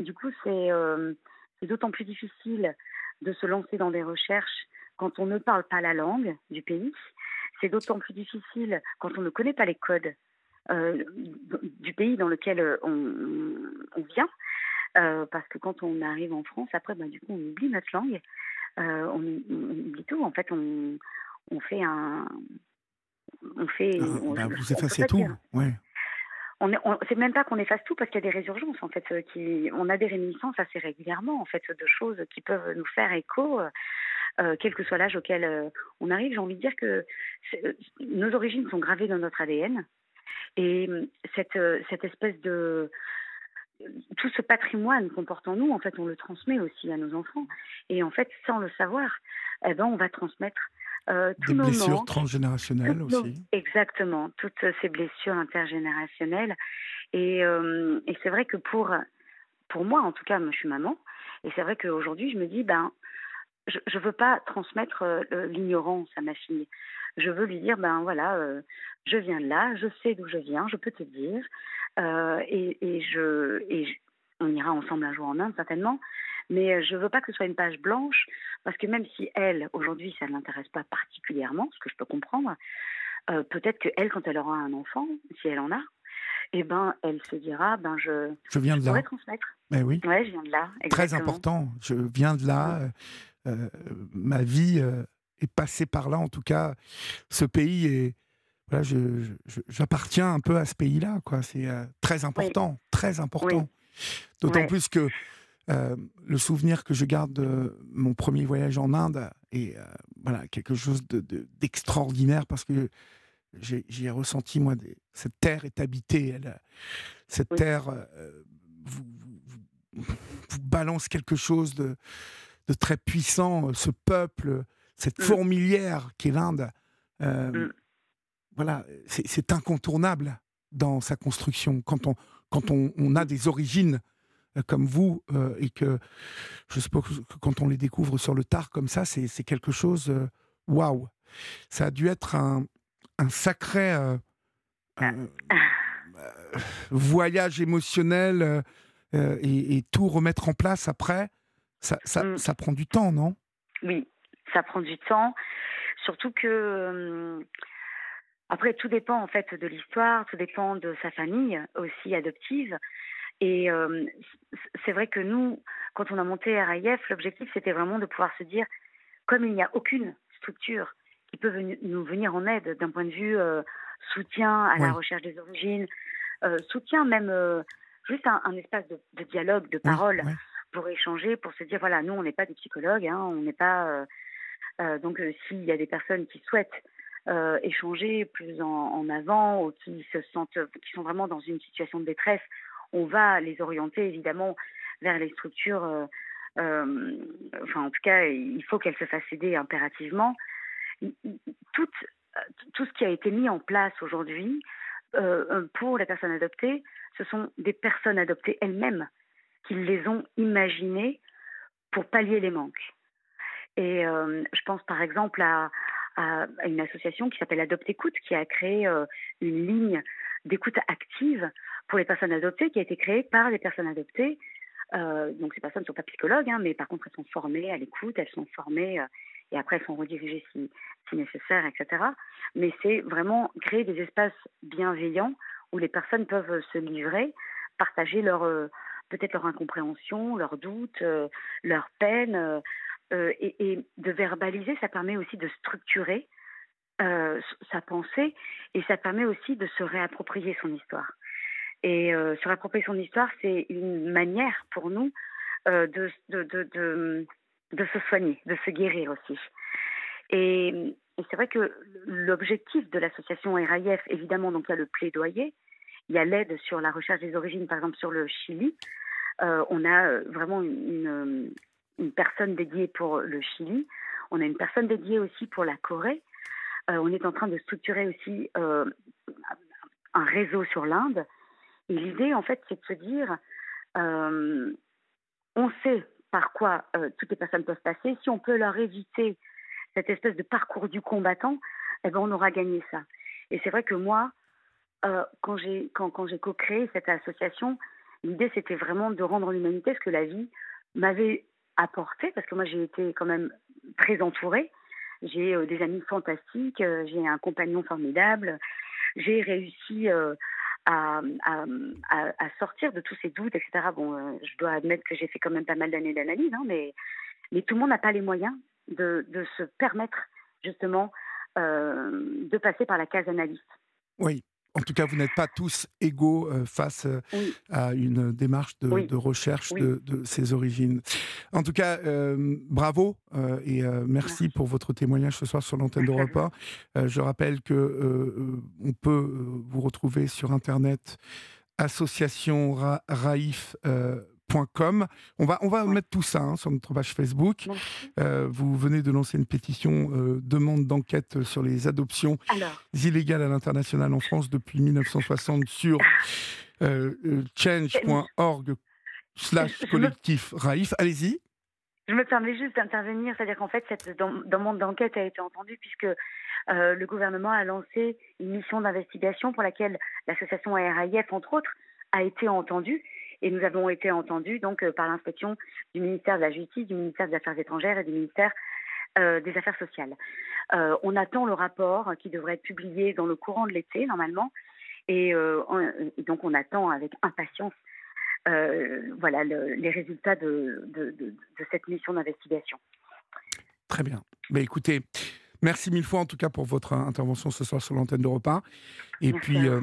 du coup, c'est d'autant plus difficile de se lancer dans des recherches quand on ne parle pas la langue du pays. C'est d'autant plus difficile quand on ne connaît pas les codes du pays dans lequel on, on vient. Euh, parce que quand on arrive en France, après, bah, du coup, on oublie notre langue, euh, on, oublie tout. En fait, on, on fait un. On fait. Ah, bah, vous effacez tout, ouais. On, c'est même pas qu'on efface tout parce qu'il y a des résurgences en fait euh, qui on a des réminiscences assez régulièrement en fait de choses qui peuvent nous faire écho quel que soit l'âge auquel on arrive. J'ai envie de dire que nos origines sont gravées dans notre ADN. Et cette, cette espèce de, tout ce patrimoine qu'on porte en nous, en fait, on le transmet aussi à nos enfants. Et en fait, sans le savoir, eh ben, on va transmettre euh, tous Des blessures transgénérationnelles aussi. exactement, toutes ces blessures intergénérationnelles. Et, euh, et c'est vrai que pour, pour moi, en tout cas, moi, je suis maman, et c'est vrai qu'aujourd'hui, je me dis, ben, je ne veux pas transmettre euh, l'ignorance à ma fille. Je veux lui dire, ben voilà, euh, je viens de là, je sais d'où je viens, je peux te dire, euh, et, et, je, et on ira ensemble un jour en Inde certainement, mais je ne veux pas que ce soit une page blanche, parce que même si elle, aujourd'hui, ça ne l'intéresse pas particulièrement, ce que je peux comprendre, peut-être qu'elle, quand elle aura un enfant, si elle en a, eh ben, elle se dira, ben, je, je viens de là. transmettre. Mais oui. Ouais, je viens de là. Très important. Je viens de là. Euh, ma vie est passée par là. En tout cas, ce pays est, voilà, j'appartiens un peu à ce pays-là. Quoi. C'est euh, très important, très important. D'autant plus que euh, le souvenir que je garde de mon premier voyage en Inde est euh, voilà, quelque chose d'extraordinaire parce que j'ai ressenti, moi, cette terre est habitée. Elle, cette terre vous, vous, balance quelque chose de, de, très puissant. Ce peuple, cette mm. fourmilière qu'est l'Inde. Mm voilà, c'est incontournable dans sa construction. Quand on, quand on, a des origines euh, comme vous euh, et que je sais pas quand on les découvre sur le tard comme ça, c'est quelque chose euh, waouh. Ça a dû être un, sacré voyage émotionnel et, tout remettre en place après. Ça, ça, mm. ça, prend du temps, non? Oui, ça prend du temps. Surtout que après, tout dépend en fait de l'histoire, tout dépend de sa famille aussi adoptive. Et euh, c'est vrai que nous, quand on a monté RAIF, l'objectif c'était vraiment de pouvoir se dire, comme il n'y a aucune structure qui peut nous venir en aide d'un point de vue euh, soutien à la recherche des origines, euh, soutien même juste un, espace de, dialogue, de parole pour échanger, pour se dire voilà, nous on n'est pas des psychologues, hein, on n'est pas donc s'il y a des personnes qui souhaitent euh, échanger plus en, avant ou qui se sentent, qui sont vraiment dans une situation de détresse, on va les orienter évidemment vers les structures. Euh, euh, enfin, en tout cas, il faut qu'elles se fassent aider impérativement. Tout, tout ce qui a été mis en place aujourd'hui pour les personnes adoptées, ce sont des personnes adoptées elles-mêmes qui les ont imaginées pour pallier les manques. Et je pense par exemple à, une association qui s'appelle Adopte Écoute, qui a créé euh, une ligne d'écoute active pour les personnes adoptées, qui a été créée par les personnes adoptées. Euh, donc ces personnes ne sont pas psychologues, hein, mais par contre elles sont formées à l'écoute, elles sont formées euh, et après elles sont redirigées si, si nécessaire, etc. Mais c'est vraiment créer des espaces bienveillants où les personnes peuvent se livrer, partager leur peut-être leur incompréhension, leurs doutes, leurs peines, euh, et, de verbaliser, ça permet aussi de structurer euh, sa pensée et ça permet aussi de se réapproprier son histoire. Et euh, se réapproprier son histoire, c'est une manière pour nous de, se soigner, de se guérir aussi. Et, c'est vrai que l'objectif de l'association RAIF, évidemment, donc il y a le plaidoyer, il y a l'aide sur la recherche des origines, par exemple sur le Chili. on a vraiment une, une personne dédiée pour le Chili. On a une personne dédiée aussi pour la Corée. Euh, on est en train de structurer aussi euh, un réseau sur l'Inde. Et l'idée, en fait, c'est de se dire, euh, on sait par quoi toutes les personnes peuvent passer. Si on peut leur éviter cette espèce de parcours du combattant, eh ben, on aura gagné ça. Et c'est vrai que moi, quand j'ai quand, j'ai co-créé cette association, l'idée c'était vraiment de rendre l'humanité ce que la vie m'avait apporté, parce que moi j'ai été quand même très entourée. J'ai euh, des amis fantastiques, euh, j'ai un compagnon formidable, j'ai réussi euh, à, sortir de tous ces doutes, etc. Bon, je dois admettre que j'ai fait quand même pas mal d'années d'analyse, hein, mais, mais tout le monde n'a pas les moyens de, de se permettre justement de passer par la case analyste. Oui, en tout cas, vous n'êtes pas tous égaux euh, face euh, Oui. à une démarche de, Oui. de recherche Oui. de, de ses origines. En tout cas, euh, bravo et merci, Merci. pour votre témoignage ce soir sur l'antenne d'Europe 1. Je rappelle que on peut vous retrouver sur internet On va, on va Ouais. mettre tout ça hein, sur notre page Facebook. Euh, vous venez de lancer une pétition euh, demande d'enquête sur les adoptions Alors, illégales à l'international en France depuis 1960 sur euh, euh, change.org slash collectif Raif. Allez-y. Je me permets juste d'intervenir, c'est-à-dire qu'en fait, cette dem- demande d'enquête a été entendue puisque euh, le gouvernement a lancé une mission d'investigation pour laquelle l'association RAIF, entre autres, a été entendue. Et nous avons été entendus donc euh, par l'inspection du ministère de la Justice, du ministère des Affaires étrangères et du ministère euh, des Affaires sociales. Euh, on attend le rapport qui devrait être publié dans le courant de l'été, normalement. Et, euh, on- et donc, on attend avec impatience voilà, le- les résultats de, de- de- de cette mission d'investigation. Très bien. Mais écoutez, merci mille fois en tout cas pour votre intervention ce soir sur l'antenne d'Europe 1. Et Merci puis, euh,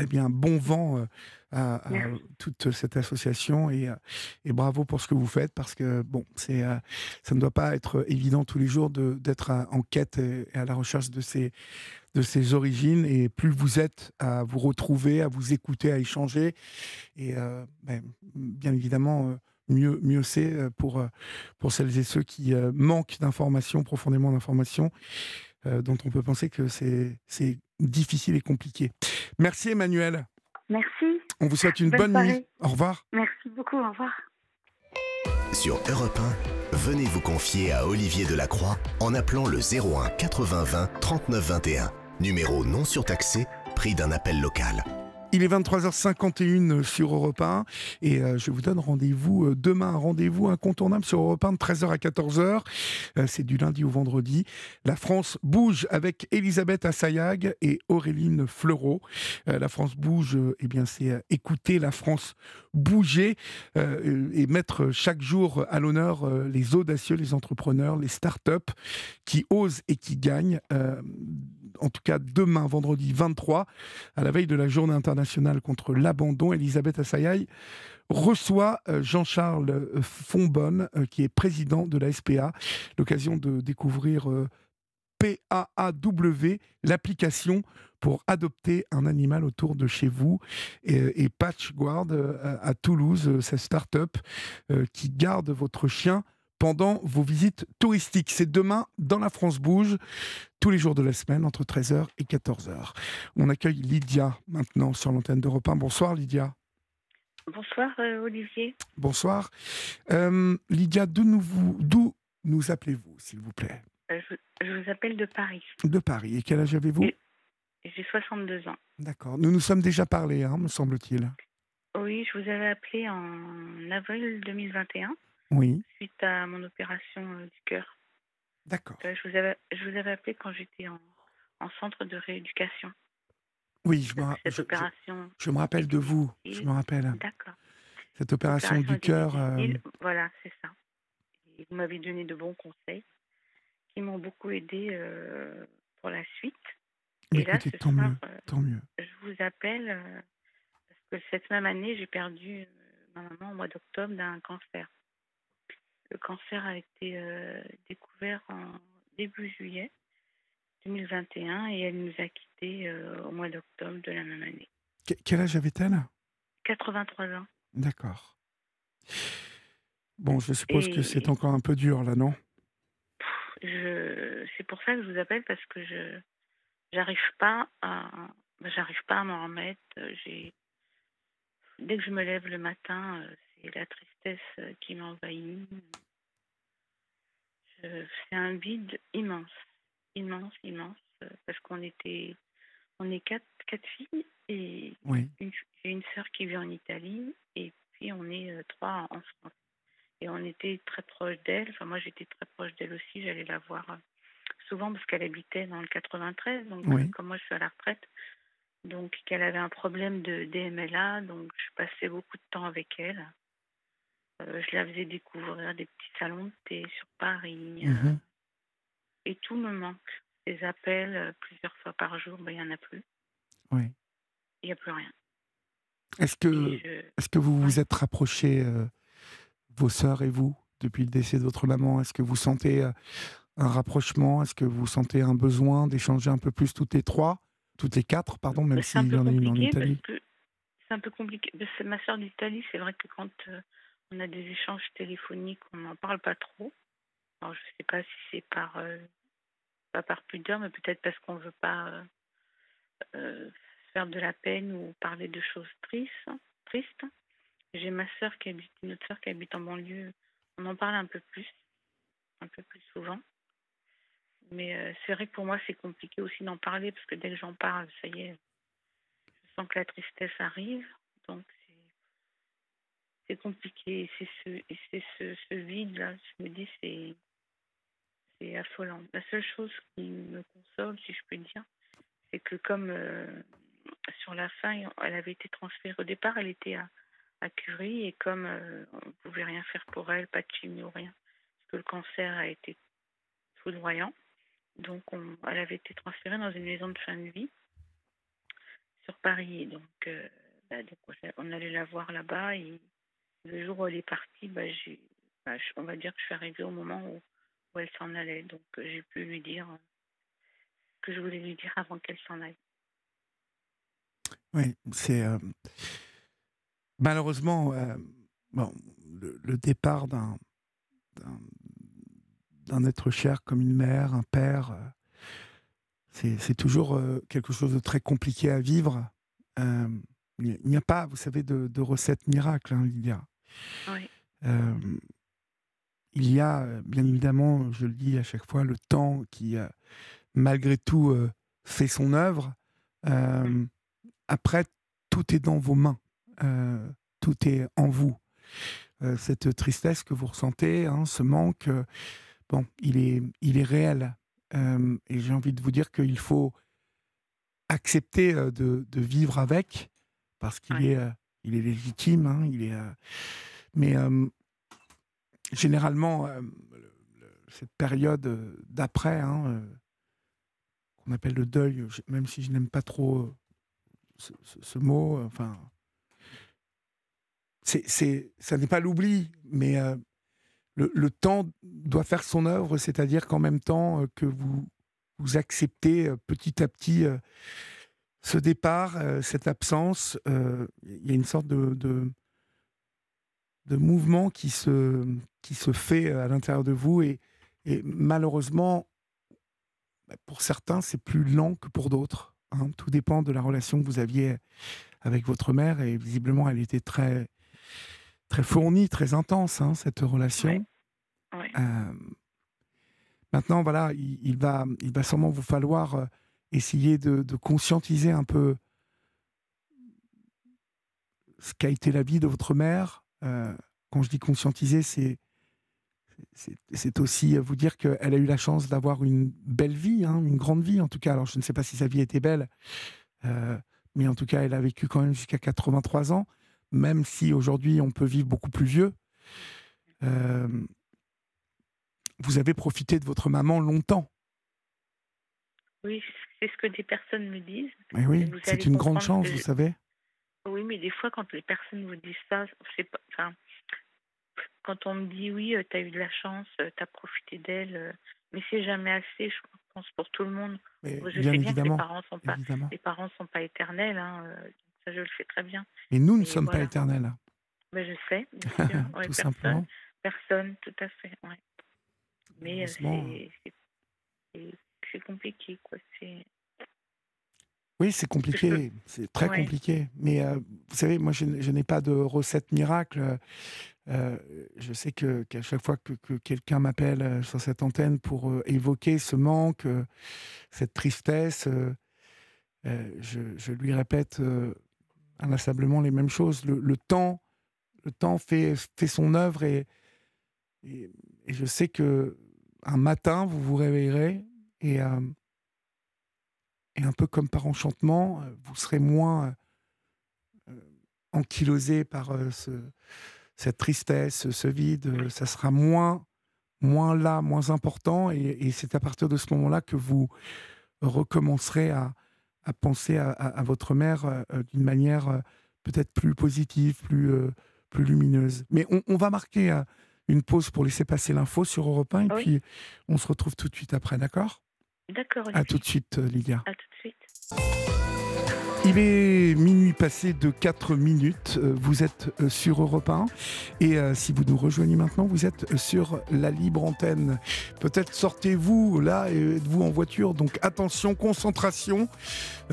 eh bien, bon vent à, toute cette association et, euh, et bravo pour ce que vous faites parce que bon, c'est, euh, ça ne doit pas être évident tous les jours d'être en quête et, à la recherche de ces, de ses origines. Et plus vous êtes à vous retrouver, à vous écouter, à échanger, et euh, ben, bien évidemment, mieux, mieux c'est pour, pour celles et ceux qui euh, manquent d'informations, profondément d'informations, euh, dont on peut penser que c'est c'est difficile et compliqué. Merci Emmanuel. Merci, On vous souhaite une Bonne bonne, nuit. Au revoir. merci beaucoup, au revoir. Sur Europe 1, venez vous confier à Olivier Delacroix en appelant le 01 80 20 39 21. Numéro non surtaxé, prix d'un appel local. Il est 23h51 sur Europe 1 et euh, je vous donne rendez-vous euh, demain, un rendez-vous incontournable sur Europe 1 de 13h à 14h. Euh, C'est du lundi au vendredi. La France bouge avec Elisabeth Assayag et Auréline Fleureau. La France bouge, eh bien c'est écouter la France bouger et mettre chaque jour à l'honneur les audacieux, les entrepreneurs, les start-up qui osent et qui gagnent. En tout cas, demain, vendredi 23, à la veille de la journée internationale contre l'abandon, Elisabeth Assayag reçoit euh, Jean-Charles euh, Fonbonne, euh, qui est président de la SPA. L'occasion de découvrir PAAW, l'application pour adopter un animal autour de chez vous. Et, Patchguard à Toulouse, cette start-up qui garde votre chien pendant vos visites touristiques. C'est demain dans la France Bouge, tous les jours de la semaine, entre 13h et 14h. On accueille Lydia maintenant sur l'antenne d'Europe 1. Bonsoir Lydia. Bonsoir euh, Olivier. Bonsoir. Euh, Lydia, d'où nous, vous- d'où nous appelez-vous, s'il vous plaît? Euh, je, je vous appelle de Paris. De Paris. Et quel âge avez-vous? J'ai 62 ans. D'accord. Nous nous sommes déjà parlé, hein, me semble-t-il. Oui, je vous avais appelé en avril 2021 Oui. suite à mon opération euh, du cœur. D'accord. Euh, je, vous avais, je vous avais appelé quand j'étais en, en centre de rééducation. Oui, je me, Cette je- je- opération. je me rappelle de vous. Je me rappelle. D'accord. Cette opération Opération du cœur. euh. Voilà, c'est ça. Et vous m'avez donné de bons conseils qui m'ont beaucoup aidé euh, pour la suite. Et là, écoutez, ce tant soir, mieux. euh, Tant mieux. je vous appelle parce que cette même année, j'ai perdu ma maman au mois d'octobre d'un cancer. Le cancer a été euh, découvert en début juillet 2021 et elle nous a quittés euh, au mois d'octobre de la même année. Que- quel âge avait-elle? 83 ans. D'accord. Bon, je suppose que c'est encore un peu dur, là, non? Je... C'est pour ça que je vous appelle parce que je j'arrive pas à j'arrive pas à m'en remettre. J'ai dès que je me lève le matin, c'est la tristesse euh, qui m'envahit. C'est un vide immense, immense, immense, euh, parce qu'on était on est quatre quatre filles et Oui. une- j'ai une sœur qui vit en Italie et puis on est euh, trois en France. Et on était très proche d'elle. Enfin, moi, j'étais très proche d'elle aussi. J'allais la voir souvent parce qu'elle habitait dans le 93. Donc, Oui. comme moi, je suis à la retraite. Donc, qu'elle avait un problème de DMLA. Donc, je passais beaucoup de temps avec elle. Euh, je la faisais découvrir des petits salons de thé sur Paris. euh, Mhm. et tout me manque. Des appels euh, plusieurs fois par jour, ben, il n'y en a plus. Oui. Il n'y a plus rien. Est-ce que, je- est-ce que vous vous êtes rapprochés, euh, vos sœurs et vous, depuis le décès de votre maman? Est-ce que vous sentez un rapprochement? Est-ce que vous sentez un besoin d'échanger un peu plus toutes les trois Toutes les quatre, pardon, même Bah, s'il y en a une en Italie? c'est un peu compliqué. Bah, c'est ma soeur d'Italie, c'est vrai que quand euh, on a des échanges téléphoniques, on n'en parle pas trop. Je sais pas si c'est par euh, par pudeur, mais peut-être parce qu'on veut pas euh, euh, faire de la peine ou parler de choses tristes. J'ai ma soeur qui habite, une autre soeur qui habite en banlieue. On en parle un peu plus, un peu plus souvent. Mais c'est vrai que pour moi, c'est compliqué aussi d'en parler parce que dès que j'en parle, ça y est, je sens que la tristesse arrive. Donc, c'est, compliqué. C'est ce, c'est ce, vide-là, je me dis, c'est, c'est affolant. La seule chose qui me console, si je peux dire, c'est que comme euh, sur la fin, elle avait été transférée au départ, elle était à, à Curie et comme euh, on ne pouvait rien faire pour elle, pas de chimio, rien, parce que le cancer a été foudroyant. Donc, on, elle avait été transférée dans une maison de fin de vie sur Paris. Donc, euh, bah, donc, on- on allait la voir là-bas. Et le jour où elle est partie, bah, bah, on va dire que je suis arrivée au moment où, elle s'en allait. Donc, euh, j'ai pu lui dire euh, ce que je voulais lui dire avant qu'elle s'en aille. Oui, c'est euh, malheureusement euh, bon, le, départ d'un d'un- être cher comme une mère, un père, euh, c'est toujours euh, quelque chose de très compliqué à vivre. Euh, il n'y a pas, vous savez, de, de recette miracle, hein, Lydia. Oui. Euh, il y a, euh, bien évidemment, je le dis à chaque fois, le temps qui, euh, malgré tout, euh, fait son œuvre. Après, tout est dans vos mains. Tout est en vous. Cette tristesse que vous ressentez, hein, ce manque, bon, il est, il est réel. Et j'ai envie de vous dire qu'il faut accepter de, de vivre avec, parce qu'il Ouais. est, il est légitime. hein, il est, euh, mais euh, généralement, euh, cette période d'après, hein, qu'on appelle le deuil, même si je n'aime pas trop ce, mot, enfin, c'est, c'est, ça n'est pas l'oubli, mais le, temps doit faire son œuvre, c'est-à-dire qu'en même temps que vous, vous acceptez petit à petit ce départ, euh, cette absence, euh, il y a une sorte de, de, de mouvement qui se, qui se fait euh, à l'intérieur de vous et, et malheureusement, bah, pour certains, c'est plus lent que pour d'autres. hein. Tout dépend de la relation que vous aviez avec votre mère et visiblement, elle était très, très fournie, très intense, hein, cette relation. Euh, maintenant, voilà, il, il va, il va sûrement vous falloir essayer de, conscientiser un peu ce qu'a été la vie de votre mère. Euh, quand je dis conscientiser, c'est c'est- c'est aussi vous dire qu'elle a eu la chance d'avoir une belle vie, hein, une grande vie en tout cas. Alors je ne sais pas si sa vie était belle, euh, mais en tout cas elle a vécu quand même jusqu'à 83 ans, même si aujourd'hui on peut vivre beaucoup plus vieux. Euh, vous avez profité de votre maman longtemps. Oui, c'est ce que des personnes me disent. Mais oui, Vous c'est une grande chance, que- vous savez. Oui, mais des fois, quand les personnes vous disent ça, c'est pas. Enfin, quand on me dit oui, tu as eu de la chance, tu as profité d'elle, euh, mais c'est jamais assez, je pense, pour tout le monde. Mais Je bien sais bien évidemment, que les parents sont pas, évidemment. les parents sont pas éternels, hein, euh, ça je le sais très bien. Mais nous ne Et sommes pas éternels, Mais je sais, bien sûr, ouais, tout personne, simplement. personne, tout à fait. Ouais. Mais euh, c'est- c'est compliqué, quoi. C'est Oui, c'est compliqué, c'est très Ouais. compliqué. Mais euh, vous savez, moi, je, n'ai pas de recette miracle. Euh, je sais que qu'à chaque fois que, que quelqu'un m'appelle euh, sur cette antenne pour euh, évoquer ce manque, euh, cette tristesse, euh, euh, je, je lui répète euh, inlassablement les mêmes choses. Le, le temps, le temps fait, fait son œuvre et, et, et je sais que un matin, vous vous réveillerez et euh, et un peu comme par enchantement, euh, vous serez moins euh, ankylosé par euh, ce- cette tristesse, ce vide. ça sera moins, moins là, moins important. Et, et c'est à partir de ce moment-là que vous recommencerez à, à penser à, à- à votre mère d'une manière peut-être plus positive, plus, plus lumineuse. Mais on, on va marquer une pause pour laisser passer l'info sur Europe 1 et Oui. puis on se retrouve tout de suite après, d'accord? D'accord, À tout de suite, euh, Lydia. À tout de suite. Il est minuit passé de 4 minutes. Euh, Vous êtes euh, sur Europe 1. Et euh, si vous nous rejoignez maintenant, vous êtes sur la libre antenne. Peut-être sortez-vous là et êtes-vous en voiture. Donc attention, concentration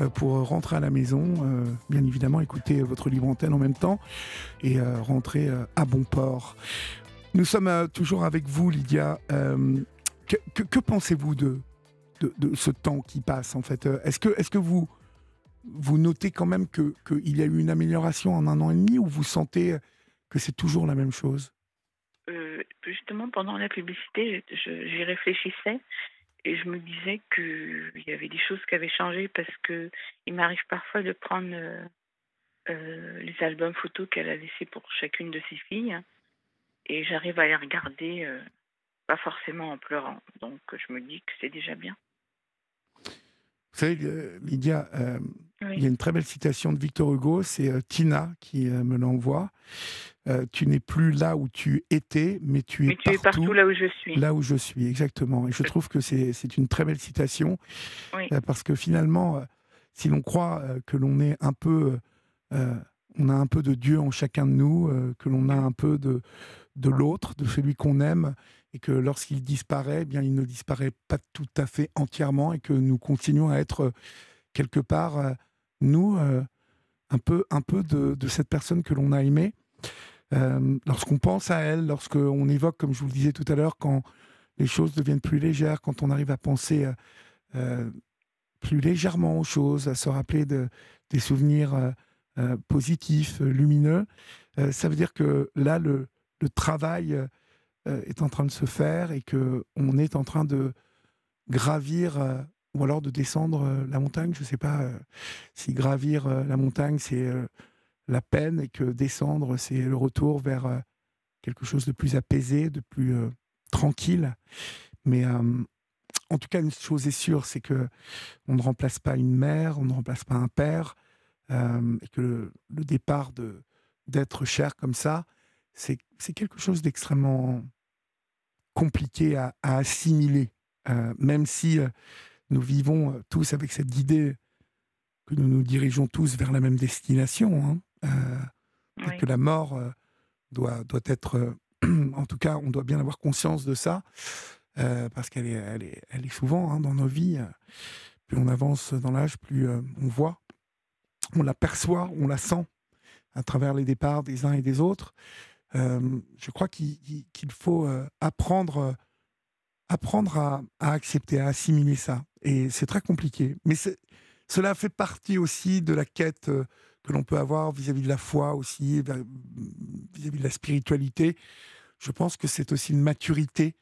euh, pour rentrer à la maison. Euh, Bien évidemment, écoutez votre libre antenne en même temps et euh, à bon port. Nous sommes toujours avec vous, Lydia. Que que- que pensez-vous de, de, ce temps qui passe en fait Euh, Est-ce que, est que vous vous notez quand même que qu'il y a eu une amélioration en un an et demi ou vous sentez que c'est toujours la même chose? Euh, justement, pendant la publicité, j'y réfléchissais et je me disais qu'il y avait des choses qui avaient changé parce que il m'arrive parfois de prendre euh, les albums photos qu'elle a laissés pour chacune de ses filles et j'arrive à les regarder, pas forcément en pleurant. Donc je me dis que c'est déjà bien. Vous savez, euh, Lydia, euh, Oui. il y a une très belle citation de Victor Hugo, c'est euh, Tina qui euh, me l'envoie. Tu n'es plus là où tu étais, mais tu es, partout là où je suis. là où je suis, exactement. Et je trouve que c'est une très belle citation, Oui. parce que finalement, si l'on croit que l'on est un peu, on a un peu de Dieu en chacun de nous, que l'on a un peu de, de l'autre, de celui qu'on aime, et que lorsqu'il disparaît, eh bien, il ne disparaît pas tout à fait entièrement, et que nous continuons à être euh, quelque part, euh, nous, euh, un peu, un peu de, de cette personne que l'on a aimée. Lorsqu'on pense à elle, lorsqu'on évoque, comme je vous le disais tout à l'heure, quand les choses deviennent plus légères, quand on arrive à penser plus légèrement aux choses, à se rappeler de, des souvenirs positifs, lumineux, ça veut dire que là, le, le travail euh, euh, est en train de se faire et que on est en train de gravir euh, ou alors de descendre la montagne. Je ne sais pas si gravir la montagne, c'est la peine et que descendre, c'est le retour vers quelque chose de plus apaisé, de plus tranquille. Mais en tout cas, une chose est sûre, c'est que on ne remplace pas une mère, on ne remplace pas un père, et que le, départ d'être cher comme ça, c'est c'est quelque chose d'extrêmement compliqué à, à assimiler, euh, même si euh, nous vivons euh, tous avec cette idée que nous nous dirigeons tous vers la même destination, hein, euh, Oui. et que la mort doit, doit être, en tout cas, on doit bien avoir conscience de ça, parce qu'elle est, elle est, elle est souvent hein, dans nos vies. plus on avance dans l'âge, plus on voit, on l'aperçoit, on la sent à travers les départs des uns et des autres. Euh, je crois qu'il faut euh, apprendre, euh, apprendre à, accepter, à assimiler ça. Et c'est très compliqué. Mais cela fait partie aussi de la quête que l'on peut avoir vis-à-vis de la foi aussi, vis-à-vis de la spiritualité. Je pense que c'est aussi une maturité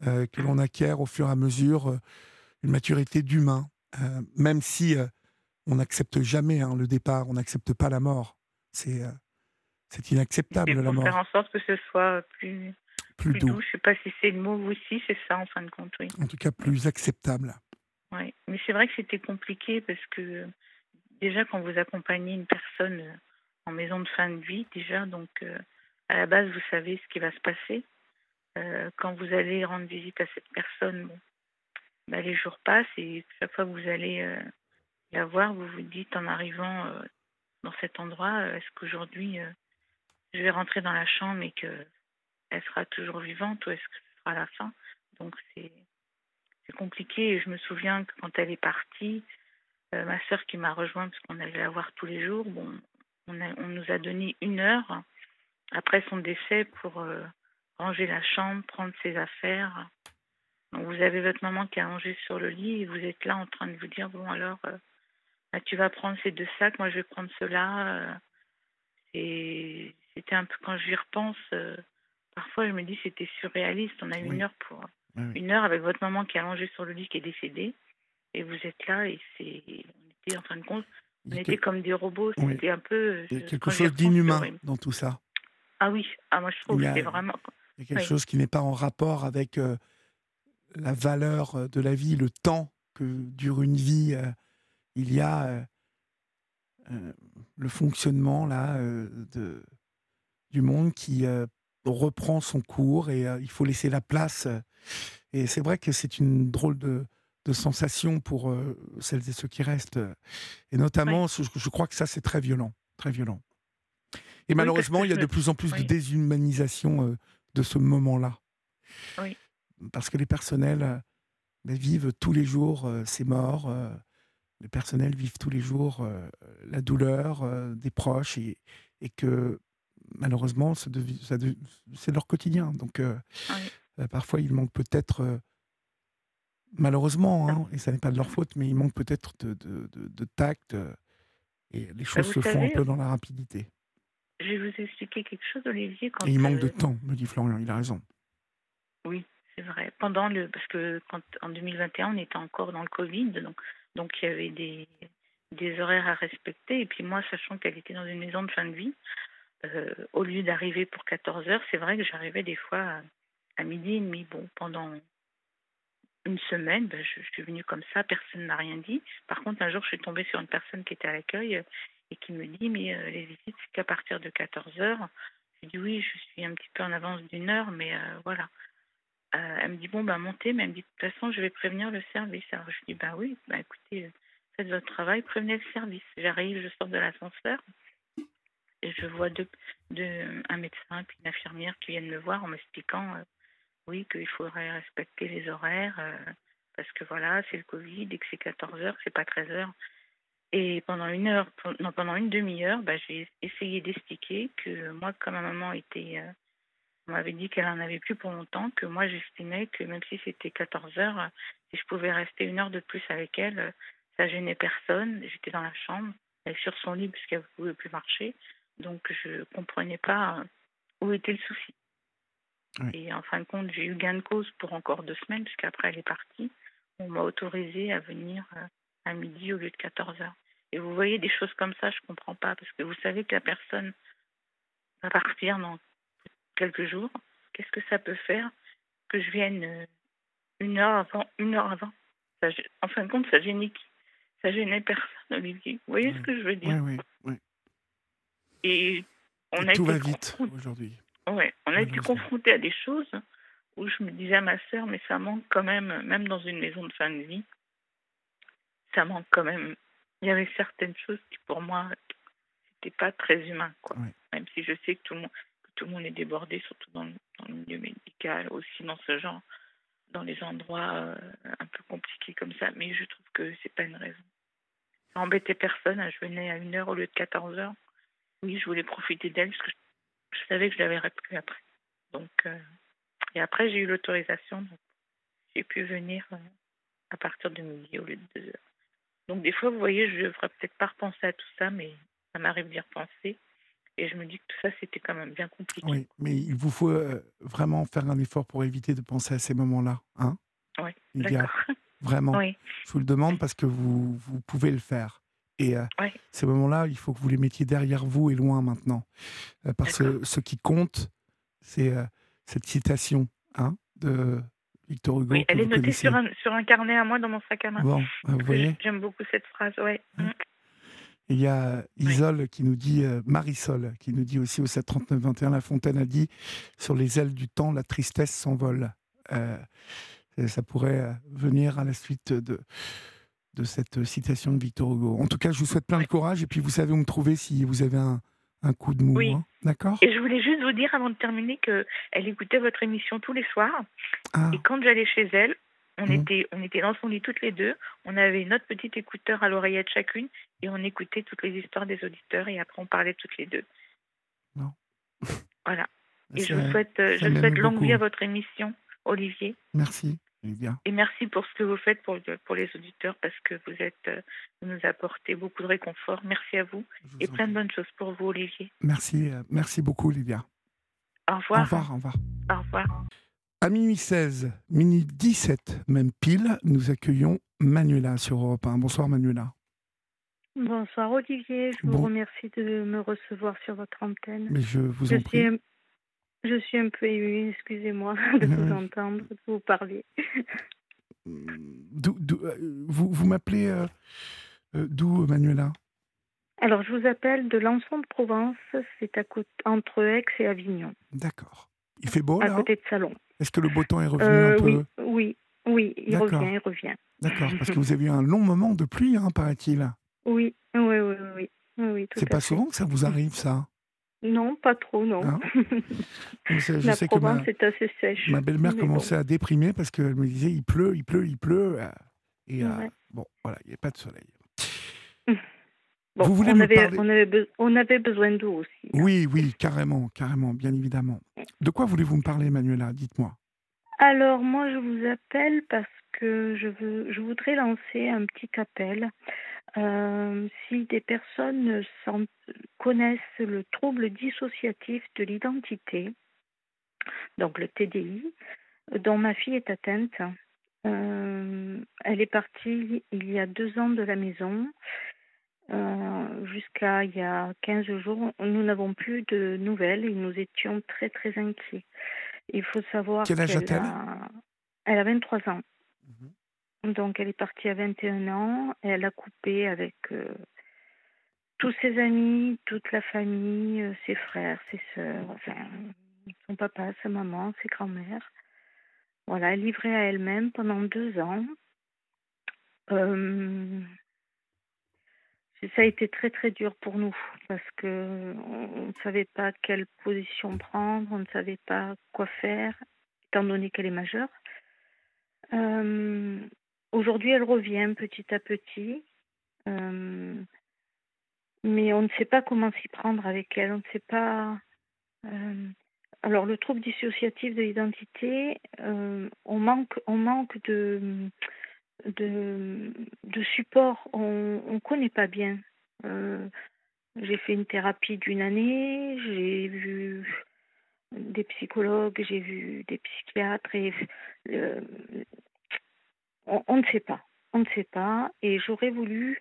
que l'on acquiert au fur et à mesure, une maturité d'humain, même si on n'accepte jamais hein, le départ, on n'accepte pas la mort. C'est c'est inacceptable la pour mort. faire en sorte que ce soit plus, Plus plus doux, doux. Je sais pas si c'est le mot aussi, c'est ça en fin de compte, oui. en tout cas plus acceptable. Ouais. Mais c'est vrai que c'était compliqué parce que déjà quand vous accompagnez une personne euh, en maison de fin de vie, déjà, donc euh, à la base vous savez ce qui va se passer. Euh, quand vous allez rendre visite à cette personne, bon, bah, les jours passent et chaque fois que vous allez euh, la voir, vous vous dites en arrivant dans cet endroit, est-ce qu'aujourd'hui je vais rentrer dans la chambre et que elle sera toujours vivante ou est-ce que ce sera la fin Donc c'est compliqué. Et je me souviens que quand elle est partie, euh, ma sœur qui m'a rejoint parce qu'on allait la voir tous les jours, bon, on nous a donné une heure après son décès pour euh, ranger la chambre, prendre ses affaires. Donc vous avez votre maman qui est allongée sur le lit et vous êtes là en train de vous dire bon alors euh, bah, tu vas prendre ces deux sacs, moi je vais prendre cela. Et c'était un peu quand j'y repense, euh, parfois je me dis c'était surréaliste. On a eu Oui. une heure pour Oui, oui. une heure avec votre maman qui est allongée sur le lit qui est décédée et vous êtes là et c'est on était en fin de compte on était comme des robots c'était un peu il y a quelque chose d'inhumain dans tout ça. ah oui ah moi je trouve a- c'est vraiment Il y a quelque chose qui n'est pas en rapport avec euh, la valeur euh, de la vie, le temps que dure une vie. euh, il y a euh, euh, le fonctionnement là euh, de, du monde qui euh, reprend son cours et euh, il faut laisser la place. et c'est vrai que c'est une drôle de, de sensation pour celles et ceux qui restent. Et notamment, je, je crois que ça, c'est très violent. Très violent. Et malheureusement, il y a de plus en plus de déshumanisation euh, de ce moment-là. Oui. Parce que les personnels euh, ben, vivent tous les jours euh, ces morts. Les personnels vivent tous les jours euh, la douleur euh, des proches et, et que malheureusement, ça c'est leur quotidien. Donc euh, Oui. parfois, il manque peut-être, malheureusement, hein, et ça n'est pas de leur faute, mais il manque peut-être de, de- de- de tact et les choses vous se font un peu dans la rapidité. Je vais vous expliquer quelque chose, Olivier. Quand, Et il manque de temps, me dit Florian, il a raison. Oui, c'est vrai. Pendant le, parce que quand en 2021, on était encore dans le Covid, donc donc il y avait des horaires à respecter. Et puis moi, sachant qu'elle était dans une maison de fin de vie, euh, au lieu d'arriver pour 14 heures, c'est vrai que j'arrivais des fois à, midi et demi. Bon, pendant une semaine, ben, je, suis venue comme ça, personne n'a rien dit. Par contre, un jour, je suis tombée sur une personne qui était à l'accueil euh, et qui me dit, mais euh, les visites, c'est qu'à partir de 14 heures. Je dis oui, je suis un petit peu en avance d'une heure, mais voilà. Euh, elle me dit bon bah montez, mais elle me dit de toute façon je vais prévenir le service. Alors je dis bah oui, bah écoutez, euh, faites votre travail, prévenez le service. J'arrive, je sors de l'ascenseur et je vois deux, un médecin puis une infirmière qui viennent me voir en m'expliquant euh, oui qu'il faudrait respecter les horaires parce que voilà c'est le Covid et que c'est 14 heures, c'est pas 13 heures. Et pendant une heure, non, pendant une demi-heure, bah, j'ai essayé d'expliquer que moi, comme ma maman était, on m'avait dit qu'elle en avait plus pour longtemps, que moi j'estimais que même si c'était 14 heures, euh, si je pouvais rester une heure de plus avec elle, euh, ça gênait personne. J'étais dans la chambre, elle est sur son lit puisqu'elle ne pouvait plus marcher, donc je comprenais pas euh, où était le souci. Oui. Et en fin de compte, j'ai eu gain de cause pour encore deux semaines, puisqu'après elle est partie. On m'a autorisé à venir à midi au lieu de 14 heures. Et vous voyez des choses comme ça, je comprends pas, parce que vous savez que la personne va partir dans quelques jours. Qu'est-ce que ça peut faire que je vienne euh, une heure avant, une heure avant ça, En fin de compte, ça gênait qui Ça gênait personne, Olivier. Vous voyez ce que je veux dire? Oui, oui. Et on Et a tout été va vite confrontés- aujourd'hui. Ouais, on a été confronté à des choses où je me disais à ma sœur, mais ça manque quand même, même dans une maison de fin de vie, ça manque quand même. Il y avait certaines choses qui, pour moi, c'était pas très humain, quoi. Ouais. Même si je sais que tout le monde, tout le monde est débordé, surtout dans le, dans le milieu médical, aussi dans ce genre, dans les endroits euh, un peu compliqués comme ça. Mais je trouve que c'est pas une raison. Ça embêtait personne. hein. Je venais à une heure au lieu de 14 heures. Oui, je voulais profiter d'elle parce que je, savais que je l'avais rappelé après. Donc, euh, et après, j'ai eu l'autorisation. J'ai pu venir euh, à partir de midi au lieu de deux heures. Donc, des fois, vous voyez, je ne devrais peut-être pas repenser à tout ça, mais ça m'arrive d'y repenser. Et je me dis que tout ça, c'était quand même bien compliqué. Oui, mais il vous faut euh, vraiment faire un effort pour éviter de penser à ces moments-là. Hein Oui, a D'accord. vraiment. Oui, Je vous le demande parce que vous, vous pouvez le faire. Et euh, Ouais. ces moments-là, il faut que vous les mettiez derrière vous et loin maintenant. Euh, parce que ce qui compte, c'est euh, cette citation hein, de Victor Hugo. oui. Elle est notée sur un, sur un carnet à moi dans mon sac à main. Bon, vous voyez, J'aime beaucoup cette phrase, ouais. Mm. Il y a Isole qui nous dit, euh, Marisol, qui nous dit aussi au 739-21, La Fontaine a dit Sur les ailes du temps, la tristesse s'envole. Euh, ça pourrait euh, venir à la suite de, de cette citation de Victor Hugo. En tout cas, je vous souhaite plein de courage et puis vous savez où me trouver si vous avez un, un coup de mou. Oui. hein. D'accord? Et je voulais juste vous dire avant de terminer que elle écoutait votre émission tous les soirs. Ah, Et quand j'allais chez elle, on, Mhm. était, on était dans son lit toutes les deux. On avait notre petit écouteur à l'oreillette chacune et on écoutait toutes les histoires des auditeurs et après on parlait toutes les deux. Non. Voilà. Et je vous souhaite, euh, je souhaite longue vie à votre émission, Olivier. Merci, Olivia. Et merci pour ce que vous faites pour, pour les auditeurs parce que vous êtes, euh, vous nous apportez beaucoup de réconfort. Merci à vous et plein de bonnes choses pour vous, Olivier. Merci, euh, merci beaucoup, Olivia. Au Au revoir. revoir, au revoir. Au revoir. À minuit 16, minuit 17, même pile, nous accueillons Manuela sur Europe 1. Bonsoir Manuela. Bonsoir Olivier, je Bon. vous remercie de me recevoir sur votre antenne. Mais je vous Je en suis, prie. un, je suis un peu émue, excusez-moi de vous entendre, de vous parler. Euh, vous vous m'appelez euh, Euh, D'où, Manuela? Alors, je vous appelle de l'Anson de Provence. C'est à côté, entre Aix et Avignon, D'accord. Il fait beau, à là? côté de Salon. Est-ce que le beau temps est revenu Euh, un peu oui, oui, oui, il revient, il revient. D'accord, parce que vous avez eu un long moment de pluie, hein, paraît-il. Oui, oui, oui, oui, oui, C'est pas fait. souvent que ça vous arrive, ça Non, pas trop, non. Hein Je La sais que ma, est assez sèche. ma belle-mère commençait à déprimer parce qu'elle me disait il pleut, il pleut, il pleut. euh, Et euh, bon, voilà, il n'y a pas de soleil. Bon, Vous voulez on, me avait, parler on, avait be- on avait besoin d'eau aussi. Oui, oui, carrément, carrément, bien évidemment. De quoi voulez-vous me parler, Manuela? Dites-moi. Alors moi je vous appelle parce que je veux je voudrais lancer un petit appel. Euh, si des personnes s'en- connaissent le trouble dissociatif de l'identité, donc le TDI, dont ma fille est atteinte, euh, elle est partie il y a deux ans de la maison. Euh, Jusqu'à il y a 15 jours, nous n'avons plus de nouvelles et nous étions très très inquiets. Il faut savoir Quel âge qu'elle a-t-elle? a, elle a 23 ans. Donc elle est partie à 21 ans et elle a coupé avec euh, tous ses amis, toute la famille, euh, ses frères, ses sœurs, enfin son papa, sa maman, ses grands-mères. Voilà, elle livrée à elle-même pendant deux ans. Euh, ça a été très très dur pour nous parce que on ne savait pas quelle position prendre, on ne savait pas quoi faire, étant donné qu'elle est majeure. Euh, Aujourd'hui, elle revient petit à petit, euh, mais on ne sait pas comment s'y prendre avec elle. On ne sait pas. euh, alors, le trouble dissociatif de l'identité, on manque, on manque de de, support. On ne connaît pas bien. Euh, j'ai fait une thérapie d'une année, j'ai vu des psychologues, j'ai vu des psychiatres et euh, on, ne sait pas. On ne sait pas. Et j'aurais voulu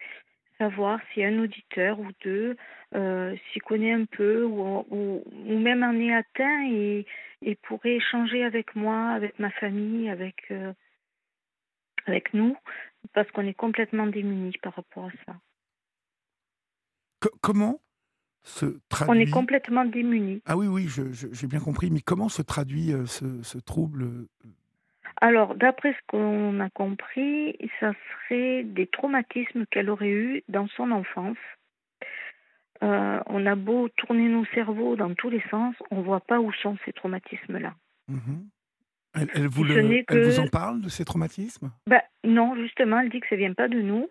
savoir si un auditeur ou deux euh, s'y connaît un peu ou, même en est atteint et, et pourrait échanger avec moi, avec ma famille, avec, euh, avec nous, parce qu'on est complètement démunis par rapport à ça. Co- comment se traduit On est complètement démunis. Ah oui, oui, j'ai bien compris, mais comment se traduit euh, ce, ce trouble euh, Alors, d'après ce qu'on a compris, ça serait des traumatismes qu'elle aurait eus dans son enfance. Euh, on a beau tourner nos cerveaux dans tous les sens, on ne voit pas où sont ces traumatismes-là. mhm. Elle, elle vous le- elle vous que- en parle de ces traumatismes? Ben, non, justement, elle dit que ça vient pas de nous.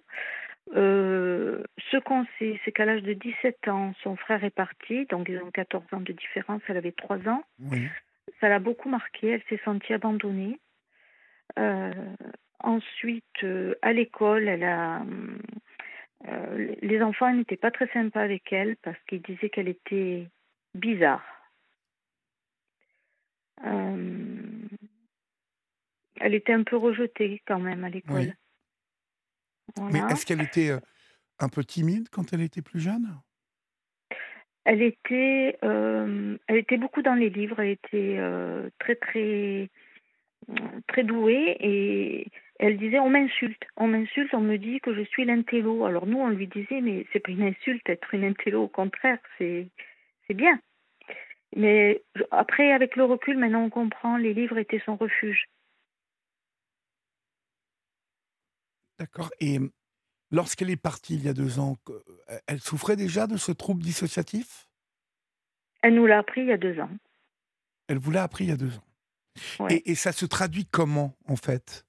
Euh, ce qu'on sait, c'est qu'à l'âge de 17 ans, son frère est parti, donc ils ont 14 ans de différence, elle avait 3 ans. Oui. Ça l'a beaucoup marquée, elle s'est sentie abandonnée. Euh, ensuite, euh, à l'école, elle a, les enfants n'étaient pas très sympas avec elle parce qu'ils disaient qu'elle était bizarre. Euh, elle était un peu rejetée quand même à l'école. Oui. Mais est-ce qu'elle était euh, un peu timide quand elle était plus jeune? Elle était, euh, elle était beaucoup dans les livres. Elle était euh, très très très douée et elle disait on m'insulte, on m'insulte, on me dit que je suis l'intello. Alors nous on lui disait mais c'est pas une insulte être une intello, au contraire c'est c'est bien. Mais après avec le recul maintenant on comprend les livres étaient son refuge. D'accord. Et euh, lorsqu'elle est partie il y a deux ans, euh, elle souffrait déjà de ce trouble dissociatif? Elle nous l'a appris il y a deux ans. Elle vous l'a appris il y a deux ans. Ouais. Et, et ça se traduit comment, en fait?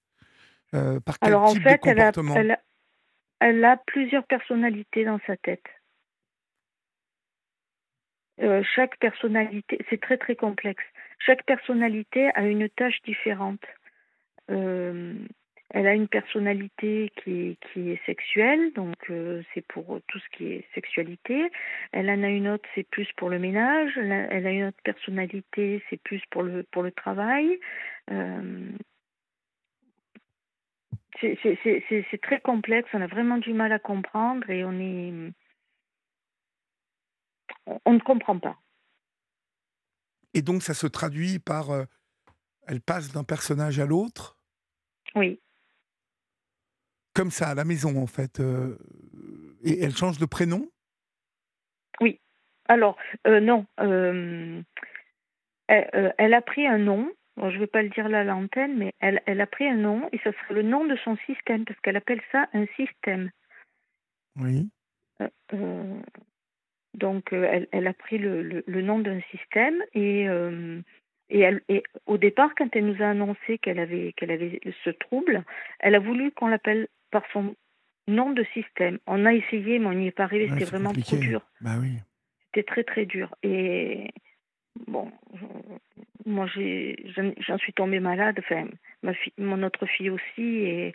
Euh, Par quel Alors en fait de elle a, comportement? elle, a, elle a plusieurs personnalités dans sa tête. Euh, chaque personnalité, c'est très très complexe. Chaque personnalité a une tâche différente. Euh, elle a une personnalité qui est, qui est sexuelle, donc euh, c'est pour tout ce qui est sexualité. Elle en a une autre, c'est plus pour le ménage. Elle a, elle a une autre personnalité, c'est plus pour le, pour le travail. Euh, c'est- très complexe, on a vraiment du mal à comprendre et on est. On, on ne comprend pas. Et donc, ça se traduit par. euh, elle passe d'un personnage à l'autre, Oui, comme ça, à la maison, en fait. euh, Et elle change de prénom? Alors, euh, non. euh, elle, elle a pris un nom. Bon, je ne vais pas le dire là à l'antenne, mais elle, elle a pris un nom et ce serait le nom de son système, parce qu'elle appelle ça un système. Oui. Donc, elle, elle a pris le, le, le nom d'un système et, et, elle, et au départ, quand elle nous a annoncé qu'elle avait, qu'elle avait ce trouble, elle a voulu qu'on l'appelle par son nom de système. On a essayé, mais on n'y est pas arrivé. Ouais, C'était vraiment trop dur. Bah oui. C'était très très dur. Et bon, moi j'en suis tombée malade. Enfin, ma fille, mon autre fille aussi. Et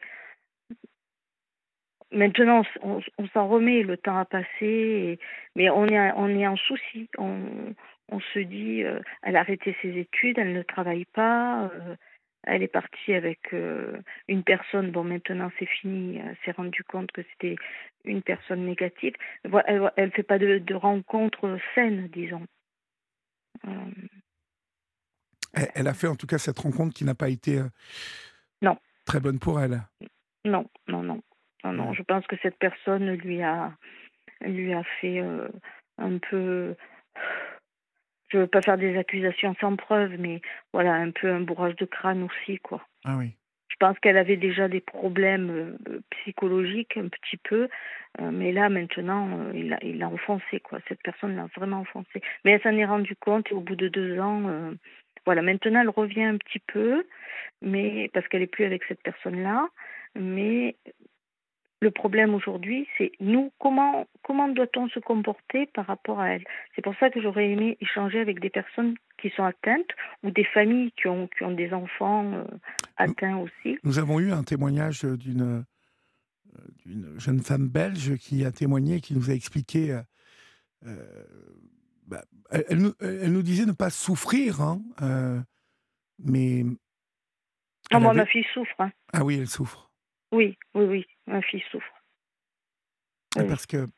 maintenant, on, on- on s'en remet. Le temps a passé. et- mais on est, on est en souci. On, on se dit, euh, elle a arrêté ses études, elle ne travaille pas. euh, elle est partie avec euh, une personne. Bon, maintenant c'est fini. Elle s'est rendue compte que c'était une personne négative. Elle, elle fait pas de, de rencontres saines, disons. Euh, Elle, elle a fait en tout cas cette rencontre qui n'a pas été euh, Non. très bonne pour elle. non, non, non, non, non. Je pense que cette personne lui a, lui a fait un peu. Je veux pas faire des accusations sans preuve, mais voilà, un peu un bourrage de crâne aussi, quoi. Ah oui. Je pense qu'elle avait déjà des problèmes euh, psychologiques un petit peu, euh, mais là maintenant, euh, il l'a il l'a enfoncé quoi. Cette personne l'a vraiment enfoncé. Mais elle s'en est rendue compte et au bout de deux ans, voilà. Maintenant, elle revient un petit peu, mais parce qu'elle est plus avec cette personne-là. Mais le problème aujourd'hui, c'est nous comment comment doit-on se comporter par rapport à elle? C'est pour ça que j'aurais aimé échanger avec des personnes qui sont atteintes ou des familles qui ont qui ont des enfants euh, atteints aussi. Nous avons eu un témoignage d'une d'une jeune femme belge qui a témoigné, qui nous a expliqué. euh, euh, bah, elle, elle nous, elle nous disait ne pas souffrir, hein, euh, mais. Ah, elle moi, avait- ma fille souffre. hein. Ah oui, elle souffre. Oui, oui, oui, ma fille souffre. Oui. Parce que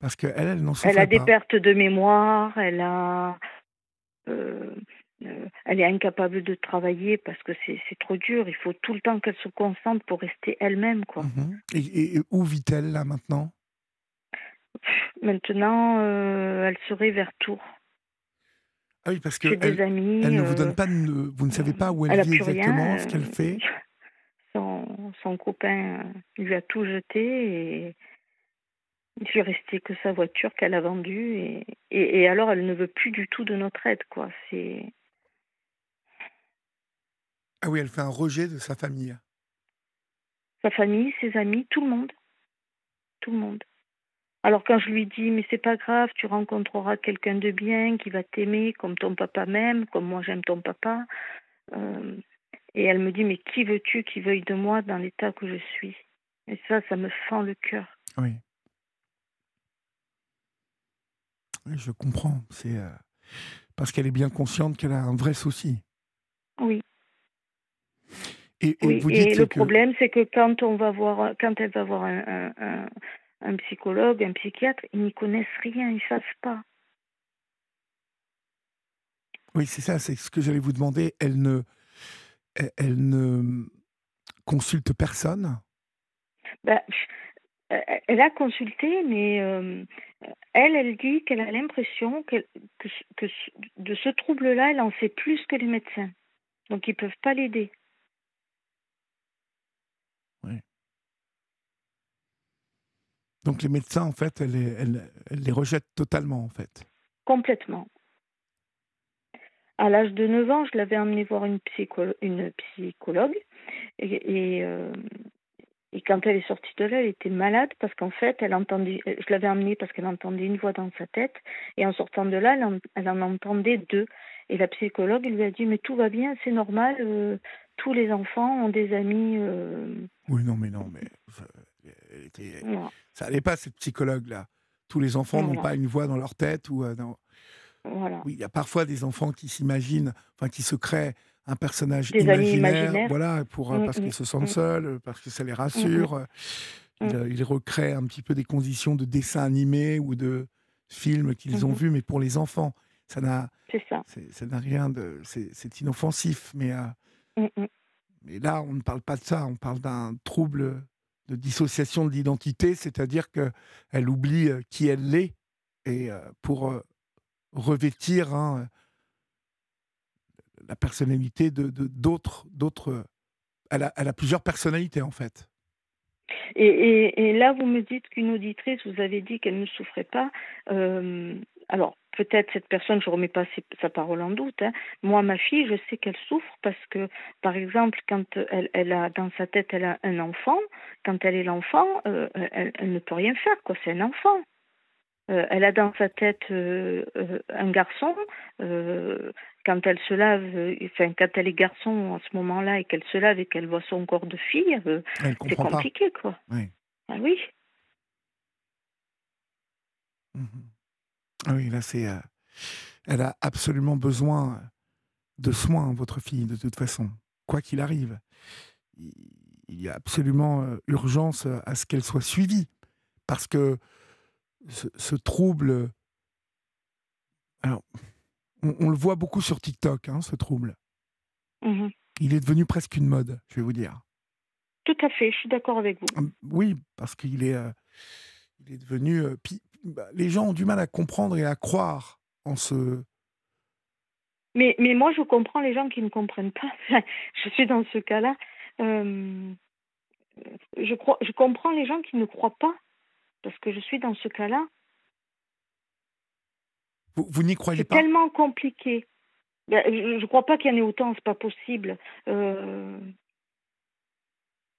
parce que elle, elle n'en souffrait Elle a des pas. pertes de mémoire, elle a, euh, euh, elle est incapable de travailler parce que c'est trop dur. Il faut tout le temps qu'elle se concentre pour rester elle-même, quoi. Mhm. Et, et- et où vit-elle là maintenant? Maintenant, euh, elle serait vers Tours. Ah oui, parce que elle, amis. elle ne vous donne pas de, vous ne savez pas où elle, vit rien. exactement, ce qu'elle fait? Son, son copain euh, lui a tout jeté et il lui restait que sa voiture qu'elle a vendue et, et, et alors elle ne veut plus du tout de notre aide quoi. C'est Ah oui, elle fait un rejet de sa famille. sa famille, ses amis, tout le monde, tout le monde. Alors quand je lui dis mais c'est pas grave, tu rencontreras quelqu'un de bien qui va t'aimer comme ton papa m'aime, comme moi j'aime ton papa. euh, et elle me dit mais qui veux-tu qui veuille de moi dans l'état que je suis? Et ça, ça me fend le cœur. Oui. Je comprends. C'est euh, parce qu'elle est bien consciente qu'elle a un vrai souci. Oui. Et, et Oui, vous et dites le que problème, c'est que quand on va voir, quand elle va voir un, un, un, un psychologue, un psychiatre, ils n'y connaissent rien, ils savent pas. oui, c'est ça, c'est ce que j'allais vous demander. Elle ne, elle, ne consulte personne? Euh, elle a consulté, mais euh, elle, elle dit qu'elle a l'impression que, de ce trouble-là, elle en sait plus que les médecins. Donc, ils peuvent pas l'aider. Donc les médecins, en fait, elle, les- elle- elle les rejette totalement, en fait. Complètement. À l'âge de 9 ans, je l'avais emmenée voir une, psycho- une psychologue. Et, et, euh, et quand elle est sortie de là, elle était malade parce qu'en fait, elle entendait. Je l'avais emmenée parce qu'elle entendait une voix dans sa tête. Et en sortant de là, elle en, elle en entendait deux. Et la psychologue lui a dit Mais tout va bien, c'est normal. euh, tous les enfants ont des amis. euh, Oui, non, mais non, mais ça, elle était- voilà. ça allait pas cette psychologue-là. Tous les enfants n'ont pas une voix dans leur tête ou euh, dans- Voilà. Oui, il y a parfois des enfants qui s'imaginent, enfin qui se créent un personnage Des imaginaire, imaginaires. voilà, pour euh, Mm, parce qu'ils se sentent mm. seuls, euh, parce que ça les rassure. euh. Ils, ils recréent un petit peu des conditions de dessins animés ou de films qu'ils ont vus, mais pour les enfants, ça n'a, C'est ça. n'a rien de, c'est inoffensif. Mais, euh, mais là, on ne parle pas de ça, on parle d'un trouble de dissociation de l'identité, c'est-à-dire qu'elle oublie qui elle est et pour revêtir hein, la personnalité de d'autres, d'autres. Elle a, elle a plusieurs personnalités en fait. Et, et, là, vous me dites qu'une auditrice, vous avez dit qu'elle ne souffrait pas. Euh, alors, peut-être cette personne, je ne remets pas sa parole en doute. Hein. Moi, ma fille, je sais qu'elle souffre parce que, par exemple, quand elle, elle, a dans sa tête, elle a un enfant, quand elle est l'enfant, euh, elle, elle, ne peut rien faire. C'est un enfant. Euh, elle a dans sa tête euh, euh un garçon. Quand elle se lave, enfin quand elle est garçon à ce moment-là et qu'elle se lave et qu'elle voit son corps de fille, c'est compliqué, pas. quoi. Oui. Ah oui. Mmh ah oui, là, c'est. Elle a absolument besoin de soins, votre fille, de toute façon. Quoi qu'il arrive. Il y a absolument urgence à ce qu'elle soit suivie. Parce que ce, trouble. Alors, on, le voit beaucoup sur TikTok, hein, ce trouble. Mmh il est devenu presque une mode, je vais vous dire. Tout à fait, je suis d'accord avec vous. Hum, oui, parce qu'il est, euh, il est devenu. Bah, les gens ont du mal à comprendre et à croire en ce. Mais, mais moi, je comprends les gens qui ne comprennent pas. je suis dans ce cas-là. Euh, je, crois, je comprends les gens qui ne croient pas, parce que je suis dans ce cas-là. Vous, vous n'y croyez pas? C'est tellement compliqué. Ben, je ne crois pas qu'il y en ait autant, c'est pas possible. Euh,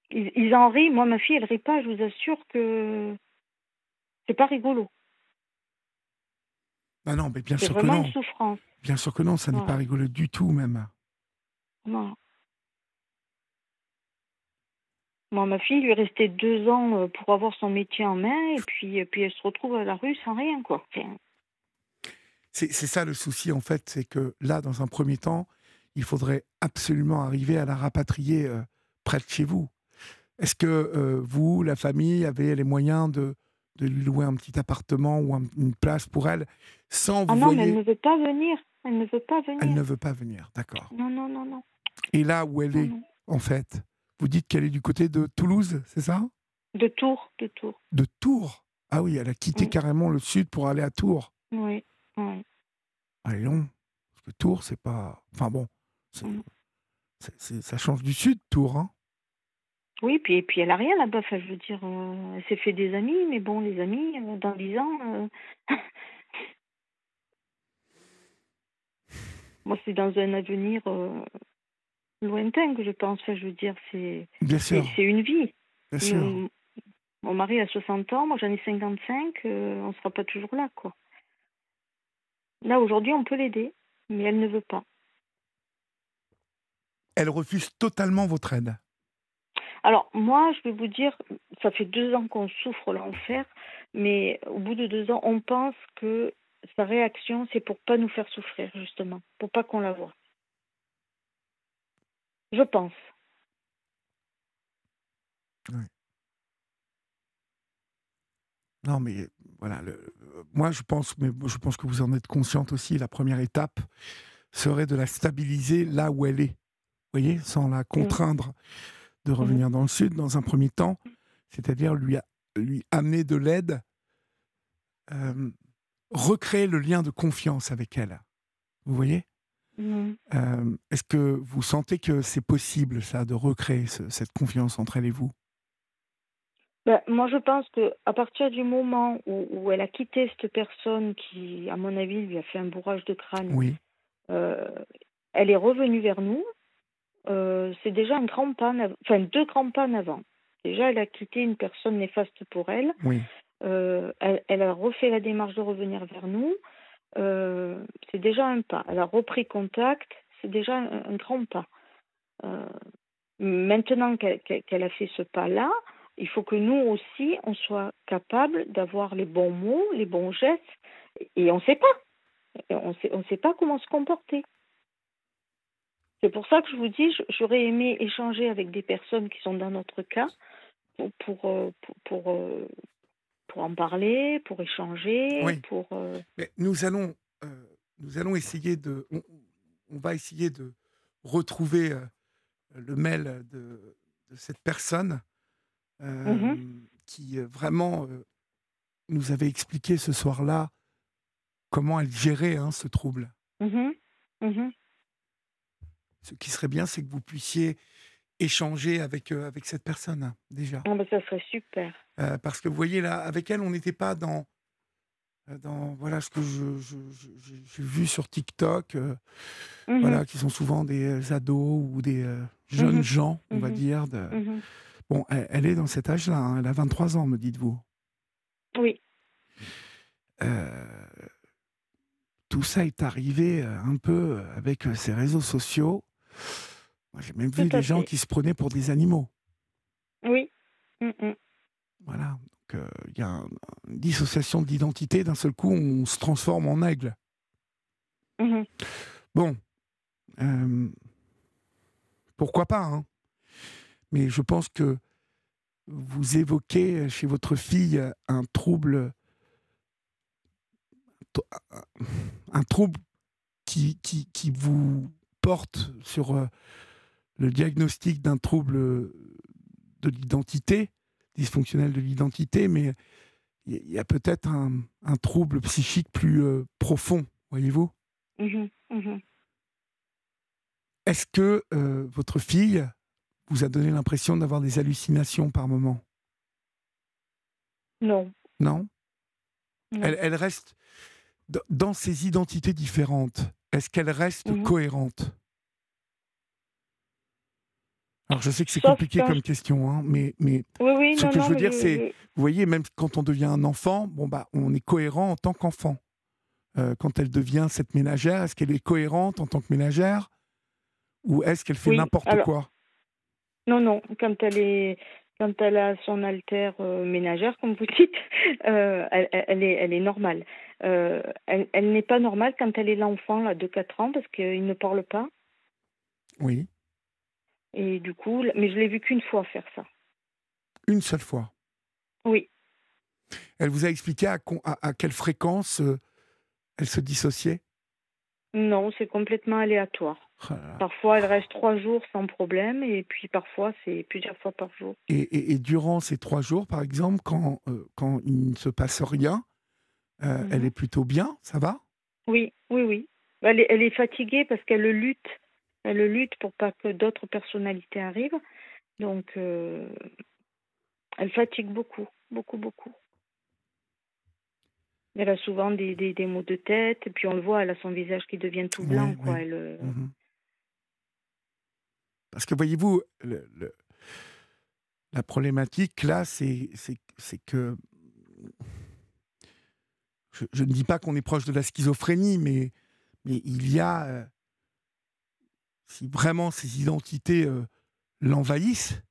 ils, ils, en rient. Moi, ma fille, elle rit pas. Je vous assure que c'est pas rigolo. Ah non, mais bien sûr que non. Une souffrance. Bien sûr que non, ça n'est pas rigolo du tout même. Non. Moi, ma fille lui est restée deux ans euh, pour avoir son métier en main et puis, et puis elle se retrouve à la rue sans rien, quoi. C'est ça le souci, en fait, c'est que là, dans un premier temps, il faudrait absolument arriver à la rapatrier euh, près de chez vous. Est-ce que euh, vous, la famille, avez les moyens de, de lui louer un petit appartement ou une place pour elle sans vous Ah non, mais elle ne veut pas venir. Elle ne veut pas venir. Elle ne veut pas venir, d'accord. Non, non, non, non. Et là où elle est, en fait, vous dites qu'elle est du côté de Toulouse, c'est ça? De Tours, de Tours. De Tours? Ah oui, elle a quitté carrément le sud pour aller à Tours. Oui, oui. Allez, non. Parce que Tours, c'est pas. Enfin bon, mm. ça change du sud, Tours, hein oui, puis, puis elle a rien là-bas. Enfin, je veux dire, euh, elle s'est fait des amis, mais bon, les amis, euh, dans dix ans. Euh, moi, c'est dans un avenir lointain que je pense. Enfin, je veux dire, c'est. C'est une vie. Bien sûr. Mon, mari a 60 ans, moi j'en ai 55, on ne sera pas toujours là, quoi. Là, aujourd'hui, on peut l'aider, mais elle ne veut pas. Elle refuse totalement votre aide alors, moi, je vais vous dire, ça fait deux ans qu'on souffre l'enfer, mais au bout de deux ans, on pense que sa réaction, c'est pour pas nous faire souffrir, justement, pour pas qu'on la voit. Je pense. Oui. Non, mais voilà, le, moi je pense, mais je pense que vous en êtes consciente aussi. La première étape serait de la stabiliser là où elle est, vous voyez, sans la contraindre de mmh revenir dans le sud dans un premier temps, c'est-à-dire lui, lui amener de l'aide, euh, recréer le lien de confiance avec elle. Vous voyez mmh. euh, Est-ce que vous sentez que c'est possible, ça, de recréer cette confiance entre elle et vous? Ben, moi, je pense que à partir du moment où, elle a quitté cette personne qui, à mon avis, lui a fait un bourrage de crâne, oui. Euh, elle est revenue vers nous. Euh, c'est déjà un grand pas, enfin deux grands pas en avant. Déjà, elle a quitté une personne néfaste pour elle. Oui. Euh, elle, a refait la démarche de revenir vers nous. Euh, c'est déjà un pas. Elle a repris contact. C'est déjà un, grand pas. maintenant qu'elle a fait ce pas-là, il faut que nous aussi, on soit capable d'avoir les bons mots, les bons gestes. Et on ne sait pas. On ne sait pas comment se comporter. C'est pour ça que je vous dis, j'aurais aimé échanger avec des personnes qui sont dans notre cas pour, euh, pour, euh, pour, en parler, pour échanger. Pour, euh, Mais nous, allons, nous allons essayer de. On, va essayer de retrouver le mail de, de cette personne euh, Mhm. qui euh, vraiment euh, nous avait expliqué ce soir-là comment elle gérait hein, ce trouble. Mhm. Mhm. Ce qui serait bien, c'est que vous puissiez échanger avec, euh, avec cette personne, déjà. Ah, bah, ça serait super. Euh, parce que vous voyez, là, avec elle, on n'était pas dans, euh, dans voilà, ce que je- je- je- j'ai vu sur TikTok, euh, Mhm. voilà, qui sont souvent des ados ou des jeunes Mhm. gens, on va Mhm. dire. de-. Bon, elle, elle est dans cet âge-là, hein, elle a 23 ans, me dites-vous. Oui. Tout ça est arrivé un peu avec ces réseaux sociaux. Moi, J'ai même vu Tout des gens qui se prenaient pour des animaux. Oui. Mhm. Voilà. Donc, euh, il y a un- une dissociation de l'identité. D'un seul coup, on se transforme en aigle. Mhm. Bon. euh, pourquoi pas, hein Mais je pense que vous évoquez chez votre fille un trouble. Un trouble qui, qui, qui vous porte sur euh, le diagnostic d'un trouble de l'identité, dysfonctionnel de l'identité, mais il y a peut-être un, un trouble psychique plus euh, profond, voyez-vous? Mhm. Mhm. Est-ce que euh, votre fille vous a donné l'impression d'avoir des hallucinations par moment? Non. Non? Non. elle, elle reste dans ses identités différentes. Est-ce qu'elle reste Mhm. cohérente? Alors je sais que c'est compliqué comme question, hein, mais, mais Oui, oui, Ce non, que je veux dire, je- c'est- vous voyez, même quand on devient un enfant, bon bah, on est cohérent en tant qu'enfant. Euh, quand elle devient cette ménagère, est-ce qu'elle est cohérente en tant que ménagère? Ou est-ce qu'elle fait Oui, n'importe alors- quoi? Non, non, quand elle est quand elle a son altère euh, ménagère, comme vous dites, euh, elle, est, elle est normale. Euh, elle elle n'est pas normale quand elle est l'enfant là, de 4 ans parce qu'il ne parle pas. Oui, Et du coup, mais je l'ai vu qu'une fois faire ça. une seule fois? Oui. Elle vous a expliqué à, con- à- à quelle fréquence euh, elle se dissociait? Non, c'est complètement aléatoire. Oh là là. Parfois, elle reste trois jours sans problème, et puis parfois, c'est plusieurs fois par jour. et, et- et durant ces trois jours, par exemple, quand, euh, quand il ne se passe rien, euh, Mhm. elle est plutôt bien, ça va? Oui, oui, oui. Elle est, elle est fatiguée parce qu'elle lutte. Elle lutte pour pas que d'autres personnalités arrivent. Donc, euh, elle fatigue beaucoup, beaucoup, beaucoup. Elle a souvent des, des, des maux de tête, et puis on le voit, elle a son visage qui devient tout blanc. quoi. Elle, euh, Mhm. Parce que voyez-vous, le- le- la problématique là, c'est que je, je ne dis pas qu'on est proche de la schizophrénie, mais, mais il y a, euh, si vraiment ces identités euh, l'envahissent,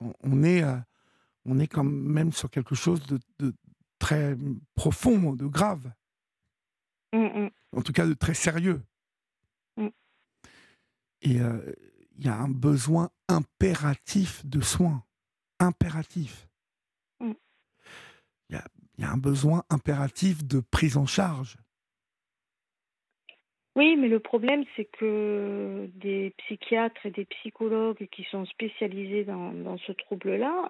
on, on est, euh, on est quand même sur quelque chose de, de très profond, de grave, hum, hum. en tout cas de très sérieux. Mm. Et euh, il y a un besoin impératif de soins. Impératif. Mm. Il y, a, il y a un besoin impératif de prise en charge. Oui, mais le problème, c'est que des psychiatres et des psychologues qui sont spécialisés dans, dans ce trouble-là,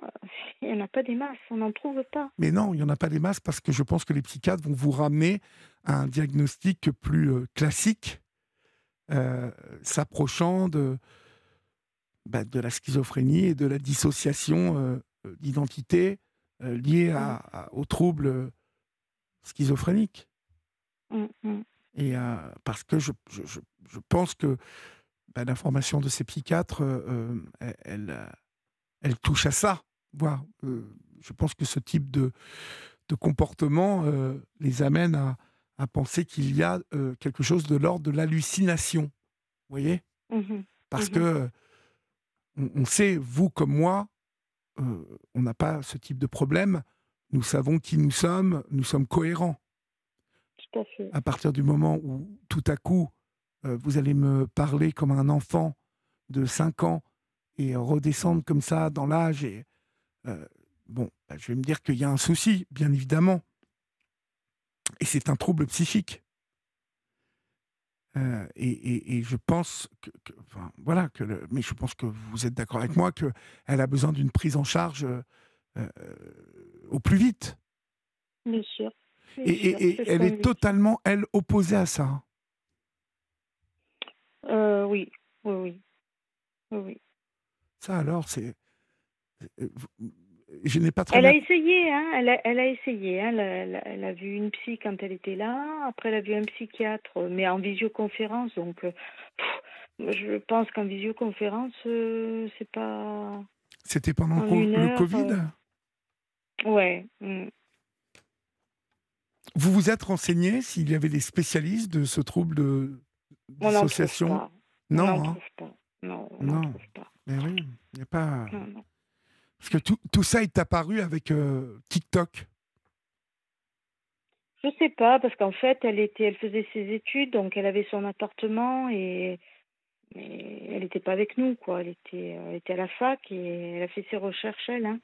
il n'y en a pas des masses, on n'en trouve pas. Mais non, il n'y en a pas des masses parce que je pense que les psychiatres vont vous ramener à un diagnostic plus euh, classique, euh, s'approchant de, bah, de la schizophrénie et de la dissociation euh, d'identité euh, liée à, à- aux troubles schizophréniques. Mm, mm. Et euh, parce que je, je, je- pense que bah, l'information de ces psychiatres, euh, euh, elle, elle, touche à ça. Voilà. Euh, je pense que ce type de, de comportement les amène à, à penser qu'il y a quelque chose de l'ordre de l'hallucination. Vous voyez? Mhm. Parce Mhm. que on, on sait, vous comme moi, on n'a pas ce type de problème. Nous savons qui nous sommes, nous sommes cohérents Tout à fait. à partir du moment où tout à coup, euh, vous allez me parler comme un enfant de 5 ans et redescendre comme ça dans l'âge, et euh, bon, bah, je vais me dire qu'il y a un souci, bien évidemment. Et c'est un trouble psychique. Euh, et, et- et je pense que, que- enfin, voilà, que le- mais je pense que vous êtes d'accord avec moi que elle a besoin d'une prise en charge euh, au plus vite. Bien sûr. Et, elle est totalement elle opposée à ça. Euh, oui, oui, oui. Ça alors, c'est, euh, je n'ai pas très Elle a essayé, hein, elle a, elle a essayé. hein, elle, a, elle a- elle a vu une psy quand elle était là. Après, elle a vu un psychiatre, mais en visioconférence. Donc, euh, pff, je pense qu'en visioconférence, euh, c'est pas. C'était pendant co- le Covid? euh, Ouais. mm. Vous vous êtes renseigné s'il y avait des spécialistes de ce trouble de dissociation. Non, on hein. pas. Non, on Non. n'en trouve pas. Mais oui, il n'y a pas. Non, non. Parce que tout, tout ça est apparu avec euh, TikTok. Je sais pas, parce qu'en fait, elle était, elle faisait ses études, donc elle avait son appartement et, et elle n'était pas avec nous, quoi. Elle était, elle était à la fac et elle a fait ses recherches, elle. hein.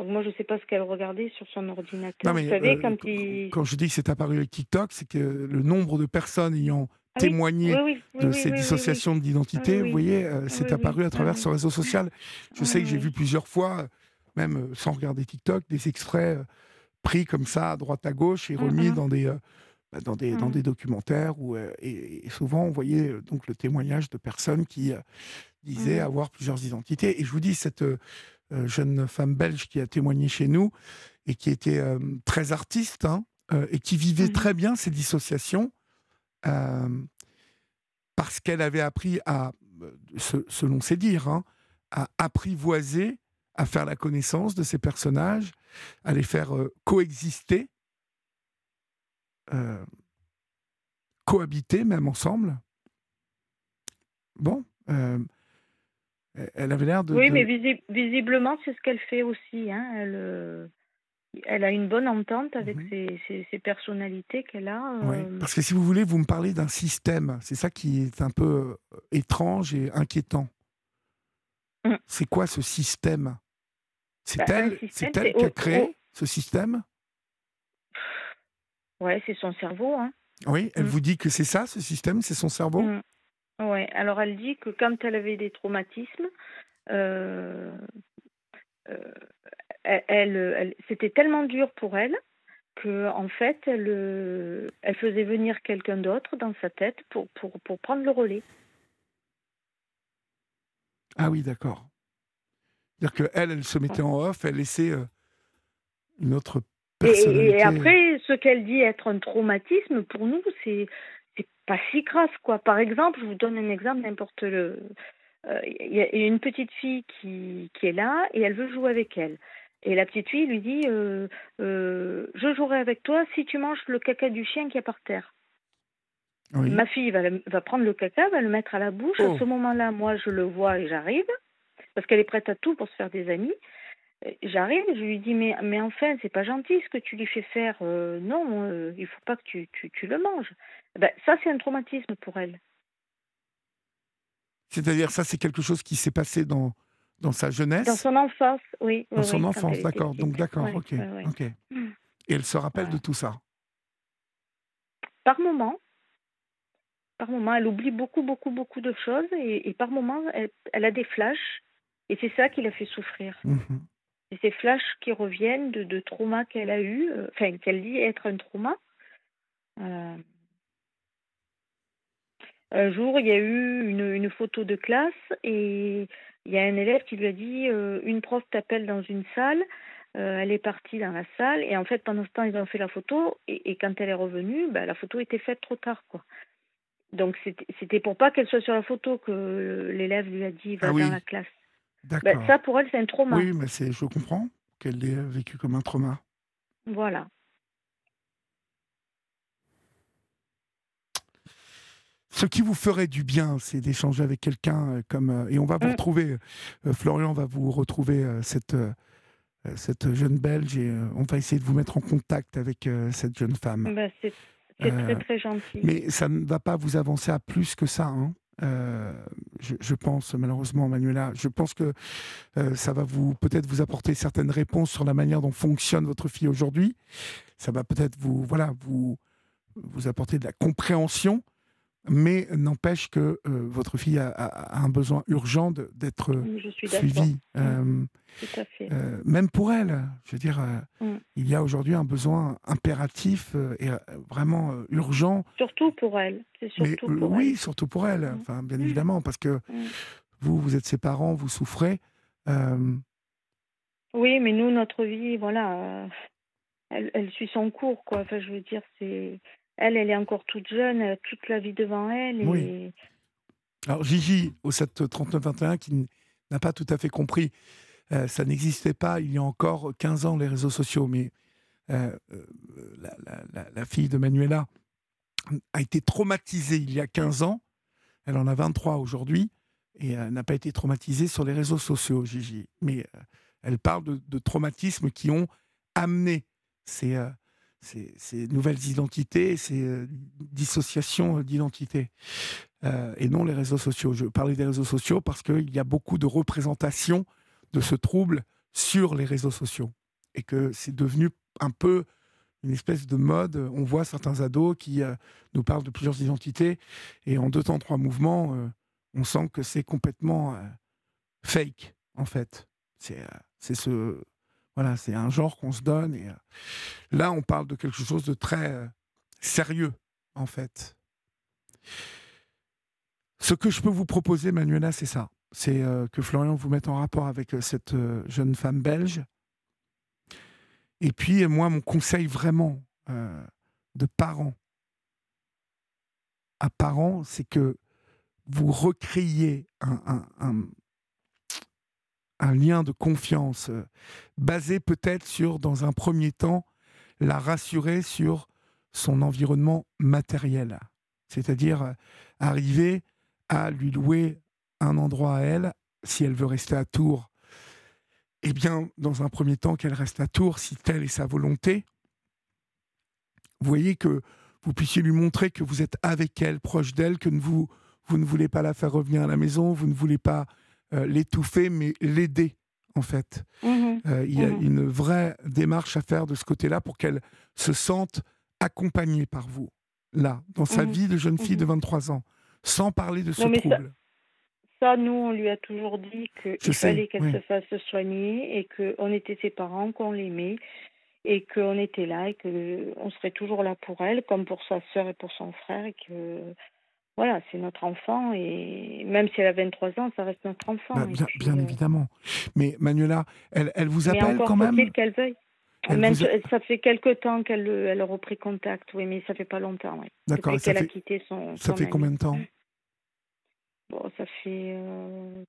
Donc moi, je sais pas ce qu'elle regardait sur son ordinateur. Non, mais, Vous savez, euh, quand qu- il... Quand je dis que c'est apparu avec TikTok, c'est que le nombre de personnes ayant Ah témoigné oui, oui, oui, de oui, ces dissociations d'identité, vous voyez, euh, c'est apparu à travers oui. ce réseau social. Je sais que j'ai oui. vu plusieurs fois, même euh, sans regarder TikTok, des extraits euh, pris comme ça à droite à gauche et remis Mhm. dans des euh, bah, dans des dans Mhm. des documentaires où euh, et, et souvent on voyait donc le témoignage de personnes qui euh, disaient Mhm. avoir plusieurs identités. Et je vous dis cette jeune femme belge qui a témoigné chez nous et qui était euh, très artiste hein, euh, et qui vivait Mhm. très bien ces dissociations. euh, parce qu'elle avait appris à, euh, se- selon ses dires, hein, à apprivoiser, à faire la connaissance de ces personnages, à les faire euh, coexister, euh, cohabiter même ensemble. Bon, euh, elle avait l'air de... Oui, de- mais visi- visiblement, c'est ce qu'elle fait aussi. Hein. Elle, euh, elle a une bonne entente avec ses, ses- ses personnalités qu'elle a. Oui, euh, parce que si vous voulez, vous me parlez d'un système. C'est ça qui est un peu euh, étrange et inquiétant. Mm. C'est quoi ce système? C'est Bah, un elle, système, c'est elle qui a créé ce système? Ouais, c'est son cerveau. Hein. Oui, elle Mm. vous dit que c'est ça, ce système, c'est son cerveau? Ouais. Alors elle dit que quand elle avait des traumatismes, euh, euh, elle, c'était tellement dur pour elle que en fait, elle, euh, elle faisait venir quelqu'un d'autre dans sa tête pour, pour, pour prendre le relais. Ah oui, d'accord. C'est-à-dire qu'elle, elle se mettait en off, elle laissait euh, une autre Et, personnalité. et après, ce qu'elle dit être un traumatisme, pour nous, c'est pas si grave, quoi. Par exemple, je vous donne un exemple, n'importe le. euh, Il y a il y a une petite fille qui, qui est là et elle veut jouer avec elle. Et la petite fille lui dit euh, euh, Je jouerai avec toi si tu manges le caca du chien qui est par terre. Oui. Ma fille va, va prendre le caca, va le mettre à la bouche. Oh. À ce moment-là, moi, je le vois et j'arrive, parce qu'elle est prête à tout pour se faire des amis. J'arrive, je lui dis mais mais enfin c'est pas gentil ce que tu lui fais faire. Euh, non, euh, il faut pas que tu tu, tu le manges. Ben, ça c'est un traumatisme pour elle. C'est-à-dire, ça, c'est quelque chose qui s'est passé dans, dans sa jeunesse, Dans son enfance, oui. dans oui, son oui, enfance, d'accord. Donc, d'accord, ok. Et elle se rappelle de tout ça? Par moment, par moment, elle oublie beaucoup beaucoup beaucoup de choses et, et par moment elle, elle a des flashs et c'est ça qui la fait souffrir. Mhm. Ces flashs qui reviennent de, de traumas qu'elle a eu, euh, enfin qu'elle dit être un trauma. Euh, un jour, il y a eu une, une photo de classe et il y a un élève qui lui a dit euh, une prof t'appelle dans une salle. Euh, elle est partie dans la salle et en fait pendant ce temps ils ont fait la photo et, et quand elle est revenue, bah, la photo était faite trop tard quoi. Donc c'était c'était pour pas qu'elle soit sur la photo que l'élève lui a dit va Ah oui. dans la classe. D'accord. Ben, ça pour elle c'est un trauma. oui, mais c'est, je comprends qu'elle l'ait vécu comme un trauma. Voilà. Ce qui vous ferait du bien, c'est d'échanger avec quelqu'un euh, comme euh, et on va vous Mm. retrouver. euh, Florian va vous retrouver cette cette jeune Belge et on va essayer de vous mettre en contact avec cette jeune femme. Ben, c'est c'est Euh, très très gentil. Mais ça ne va pas vous avancer à plus que ça. hein. Euh, je, pense malheureusement, Manuela, je pense que euh, ça va vous peut-être vous apporter certaines réponses sur la manière dont fonctionne votre fille aujourd'hui. Ça va peut-être vous voilà vous vous apporter de la compréhension mais n'empêche que euh, votre fille a, a- a un besoin urgent d'être suivie. Euh, Tout à fait. euh, même pour elle, je veux dire, euh, Mm. il y a aujourd'hui un besoin impératif et vraiment urgent. Surtout pour elle. Mais surtout pour oui, elle. surtout pour elle. Mm. Enfin, bien Mm. évidemment, parce que vous, vous êtes ses parents, vous souffrez. Euh, Oui, mais nous, notre vie, voilà, euh, elle, elle suit son cours, quoi. Enfin, je veux dire, c'est. Elle, elle est encore toute jeune, a toute la vie devant elle. Oui. Alors Gigi, au 7 39 21, qui n'a pas tout à fait compris, euh, ça n'existait pas il y a encore 15 ans les réseaux sociaux, mais euh, euh, la, fille de Manuela a été traumatisée il y a 15 ans, elle en a 23 aujourd'hui, et elle n'a pas été traumatisée sur les réseaux sociaux, Gigi. Mais euh, elle parle de, traumatismes qui ont amené ces, euh, ces, nouvelles identités, ces euh, dissociations d'identité euh, et non les réseaux sociaux. Je parlais des réseaux sociaux parce qu'il y a beaucoup de représentations de ce trouble sur les réseaux sociaux et que c'est devenu un peu une espèce de mode. On voit certains ados qui euh, nous parlent de plusieurs identités et en deux temps, trois mouvements, euh, on sent que c'est complètement euh, fake en fait. Euh, c'est ce voilà, c'est un genre qu'on se donne euh, là on parle de quelque chose de très euh, sérieux en fait. Ce que je peux vous proposer, Manuela, c'est ça. C'est euh, que Florian vous mette en rapport avec cette jeune femme belge. Et puis, moi, mon conseil vraiment de parents à parents, c'est que vous un- un- un lien de confiance euh, basé peut-être sur, dans un premier temps, la rassurer sur son environnement matériel. C'est-à-dire euh, arriver à lui louer un endroit à elle, si elle veut rester à Tours, eh bien, dans un premier temps, qu'elle reste à Tours, si telle est sa volonté. Vous voyez que vous puissiez lui montrer que vous êtes avec elle, proche d'elle, que vous, vous ne voulez pas la faire revenir à la maison, vous ne voulez pas l'étouffer, mais l'aider, en fait. Mhm. Euh, il y a Mhm. une vraie démarche à faire de ce côté-là pour qu'elle se sente accompagnée par vous, là, dans sa Mhm. vie de jeune fille de 23 ans, sans parler de ce Non, ça- trouble. Ça, nous, on lui a toujours dit qu'il fallait qu'elle oui. se fasse soigner et qu'on était ses parents, qu'on l'aimait et qu'on était là et qu'on serait toujours là pour elle, comme pour sa sœur et pour son frère. Et que, voilà, c'est notre enfant et même si elle a 23 ans, ça reste notre enfant. Bah, bien, puis, bien euh, évidemment. Mais Manuela, elle, elle vous Mais appelle encore quand même qu'elle veuille. Même vous ça fait quelque temps qu'elle elle a repris contact, oui, mais ça fait pas longtemps. Oui. D'accord, qu'elle a quitté son. ça son fait ami. combien de temps Bon, ça fait euh,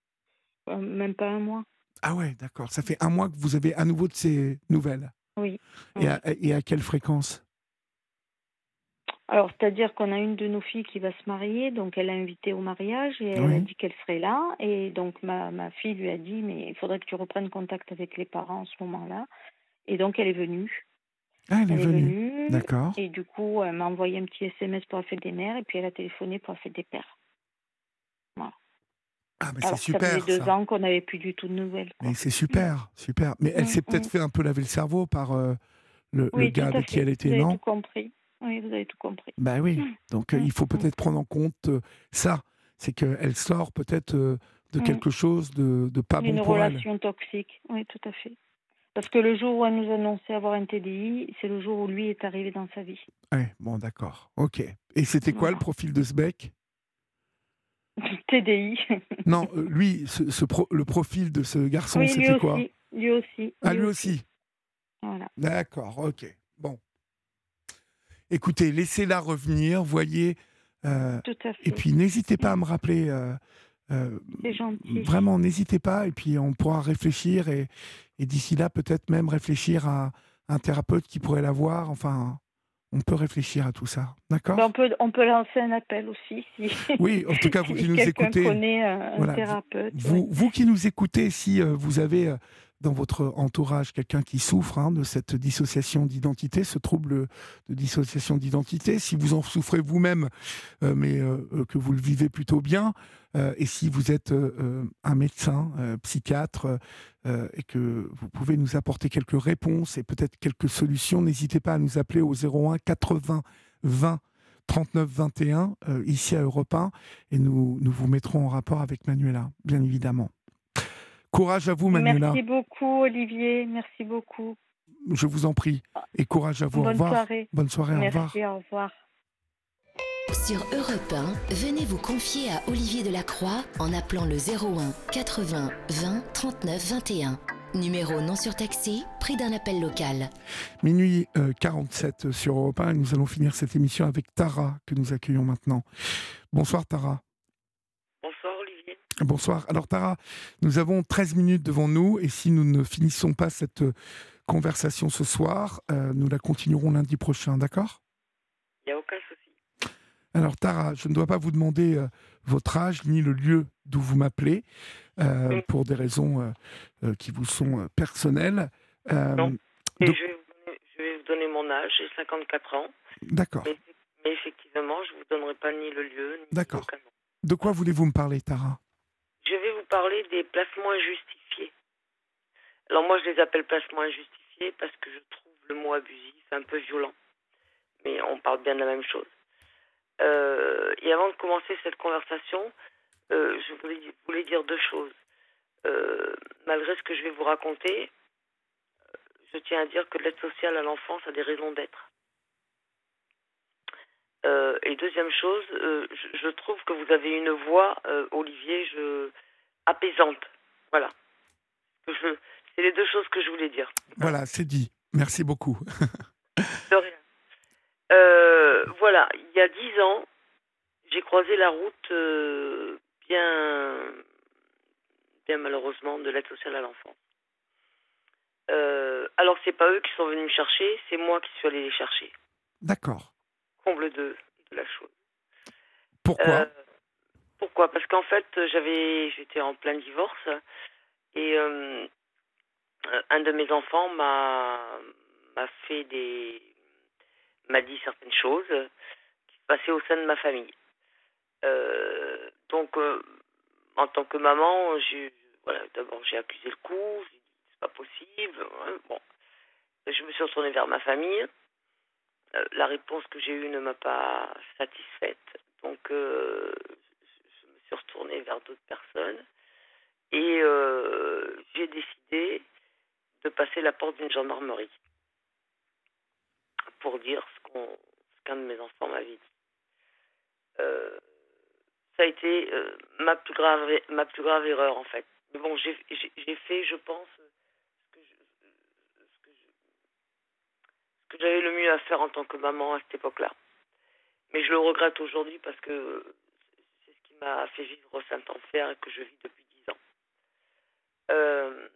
même pas un mois. Ah ouais, d'accord. Ça fait un mois que vous avez à nouveau de ces nouvelles. Oui. Et à, et à quelle fréquence? Alors, c'est-à-dire qu'on a une de nos filles qui va se marier, donc elle a invité au mariage et elle Oui. a dit qu'elle serait là. Et donc ma, ma fille lui a dit, mais il faudrait que tu reprennes contact avec les parents en ce moment-là. Et donc elle est venue. Ah, elle est Elle est venue. venue. D'accord. Et du coup, elle m'a envoyé un petit SMS pour la fête des mères et puis elle a téléphoné pour la fête des pères. Ah, mais c'est que ça super. faisait deux ça. ans qu'on n'avait plus du tout de nouvelles. quoi. Mais c'est super, super. Mais elle Mm, s'est peut-être mm. fait un peu laver le cerveau par euh, le, le gars avec qui elle était, non tout compris. Oui, vous avez tout compris. Ben oui. Mm. Donc euh, Mm, il faut peut-être prendre en compte euh, ça. C'est qu'elle sort peut-être euh, de quelque chose de, de pas Une bon pour elle. relation toxique, oui, tout à fait. Parce que le jour où elle nous annonçait avoir un TDI, c'est le jour où lui est arrivé dans sa vie. Ouais, bon, d'accord. Ok. Et c'était quoi Voilà. le profil de ce mec TDI. Non, lui, ce, ce pro- le profil de ce garçon, oui, lui c'était quoi? aussi. Lui aussi. Ah, lui aussi. Voilà. D'accord, ok. Écoutez, laissez-la revenir, voyez. euh, Tout à fait. et puis n'hésitez pas à me rappeler. euh, euh, C'est gentil. Vraiment, n'hésitez pas, et puis on pourra réfléchir, et, et d'ici là, peut-être même réfléchir à un thérapeute qui pourrait la voir. Enfin, on peut réfléchir à tout ça. D'accord? Ben, on, peut, on peut lancer un appel aussi. Si, Oui, en tout cas, vous si qui nous écoutez. connaît un, un voilà, thérapeute. Vous, ouais. vous qui nous écoutez, si euh, vous avez euh, dans votre entourage quelqu'un qui souffre hein, de cette dissociation d'identité, ce trouble de dissociation d'identité, si vous en souffrez vous-même, euh, mais euh, euh, que vous le vivez plutôt bien, et si vous êtes un médecin, psychiatre, et que vous pouvez nous apporter quelques réponses et peut-être quelques solutions, n'hésitez pas à nous appeler au 01 80 20 39 21 euh, ici à Europe 1 et nous, nous vous mettrons en rapport avec Manuela, bien évidemment. Courage à vous, Manuela. Merci beaucoup, Olivier. Merci beaucoup. Je vous en prie. Et courage à vous. Bonne au revoir. soirée. Bonne soirée. Au revoir. Merci, au revoir. Sur Europe 1, venez vous confier à Olivier Delacroix en appelant le 01 80 20 39 21. Numéro non surtaxé, prix d'un appel local. Minuit euh, 47 sur Europe 1 et nous allons finir cette émission avec Tara que nous accueillons maintenant. Bonsoir Tara. Bonsoir. Alors Tara, nous avons 13 minutes devant nous et si nous ne finissons pas cette euh, conversation ce soir, euh, nous la continuerons lundi prochain, d'accord? Il n'y a aucun souci. Alors Tara, je ne dois pas vous demander euh, votre âge ni le lieu d'où vous m'appelez euh, Oui. pour des raisons qui vous sont personnelles. Non. Et Donc- je, vais vous donner, je vais vous donner mon âge, j'ai 54 ans. D'accord. Mais, mais effectivement, je ne vous donnerai pas ni le lieu, ni D'accord. De quoi voulez-vous me parler, Tara? Parler des placements injustifiés. Alors moi, je les appelle placements injustifiés parce que je trouve le mot abusif un peu violent. Mais on parle bien de la même chose. Euh, et avant de commencer cette conversation, euh, je voulais, dire deux choses. Euh, malgré ce que je vais vous raconter, je tiens à dire que l'aide sociale à l'enfance a des raisons d'être. Et deuxième chose, je, trouve que vous avez une voix, Olivier, je, apaisante. Voilà. C'est les deux choses que je voulais dire. Voilà, c'est dit. Merci beaucoup. De rien. Euh, voilà, il y a dix ans, j'ai croisé la route euh, bien, bien malheureusement de l'aide sociale à l'enfant. Euh, alors c'est pas eux qui sont venus me chercher, c'est moi qui suis allé les chercher. D'accord. Comble de, de la chose. Pourquoi? Euh, pourquoi? Parce qu'en fait, j'avais, j'étais en plein divorce et euh, un de mes enfants m'a m'a fait des m'a dit certaines choses qui se passaient au sein de ma famille. Euh, donc, euh, en tant que maman, j'ai voilà, d'abord j'ai accusé le coup, j'ai dit c'est pas possible. hein, bon, je me suis retournée vers ma famille. La réponse que j'ai eue ne m'a pas satisfaite. Donc, suis vers d'autres personnes et euh, j'ai décidé de passer la porte d'une gendarmerie pour dire ce qu'un de mes enfants m'avait dit. Euh, ça a été euh, ma plus grave ma plus grave erreur en fait. Mais bon, j'ai fait, je pense, ce que j'avais le mieux à faire en tant que maman à cette époque-là. Mais je le regrette aujourd'hui parce que m'a fait vivre Saint-Enfer et que je vis depuis dix ans. Euh,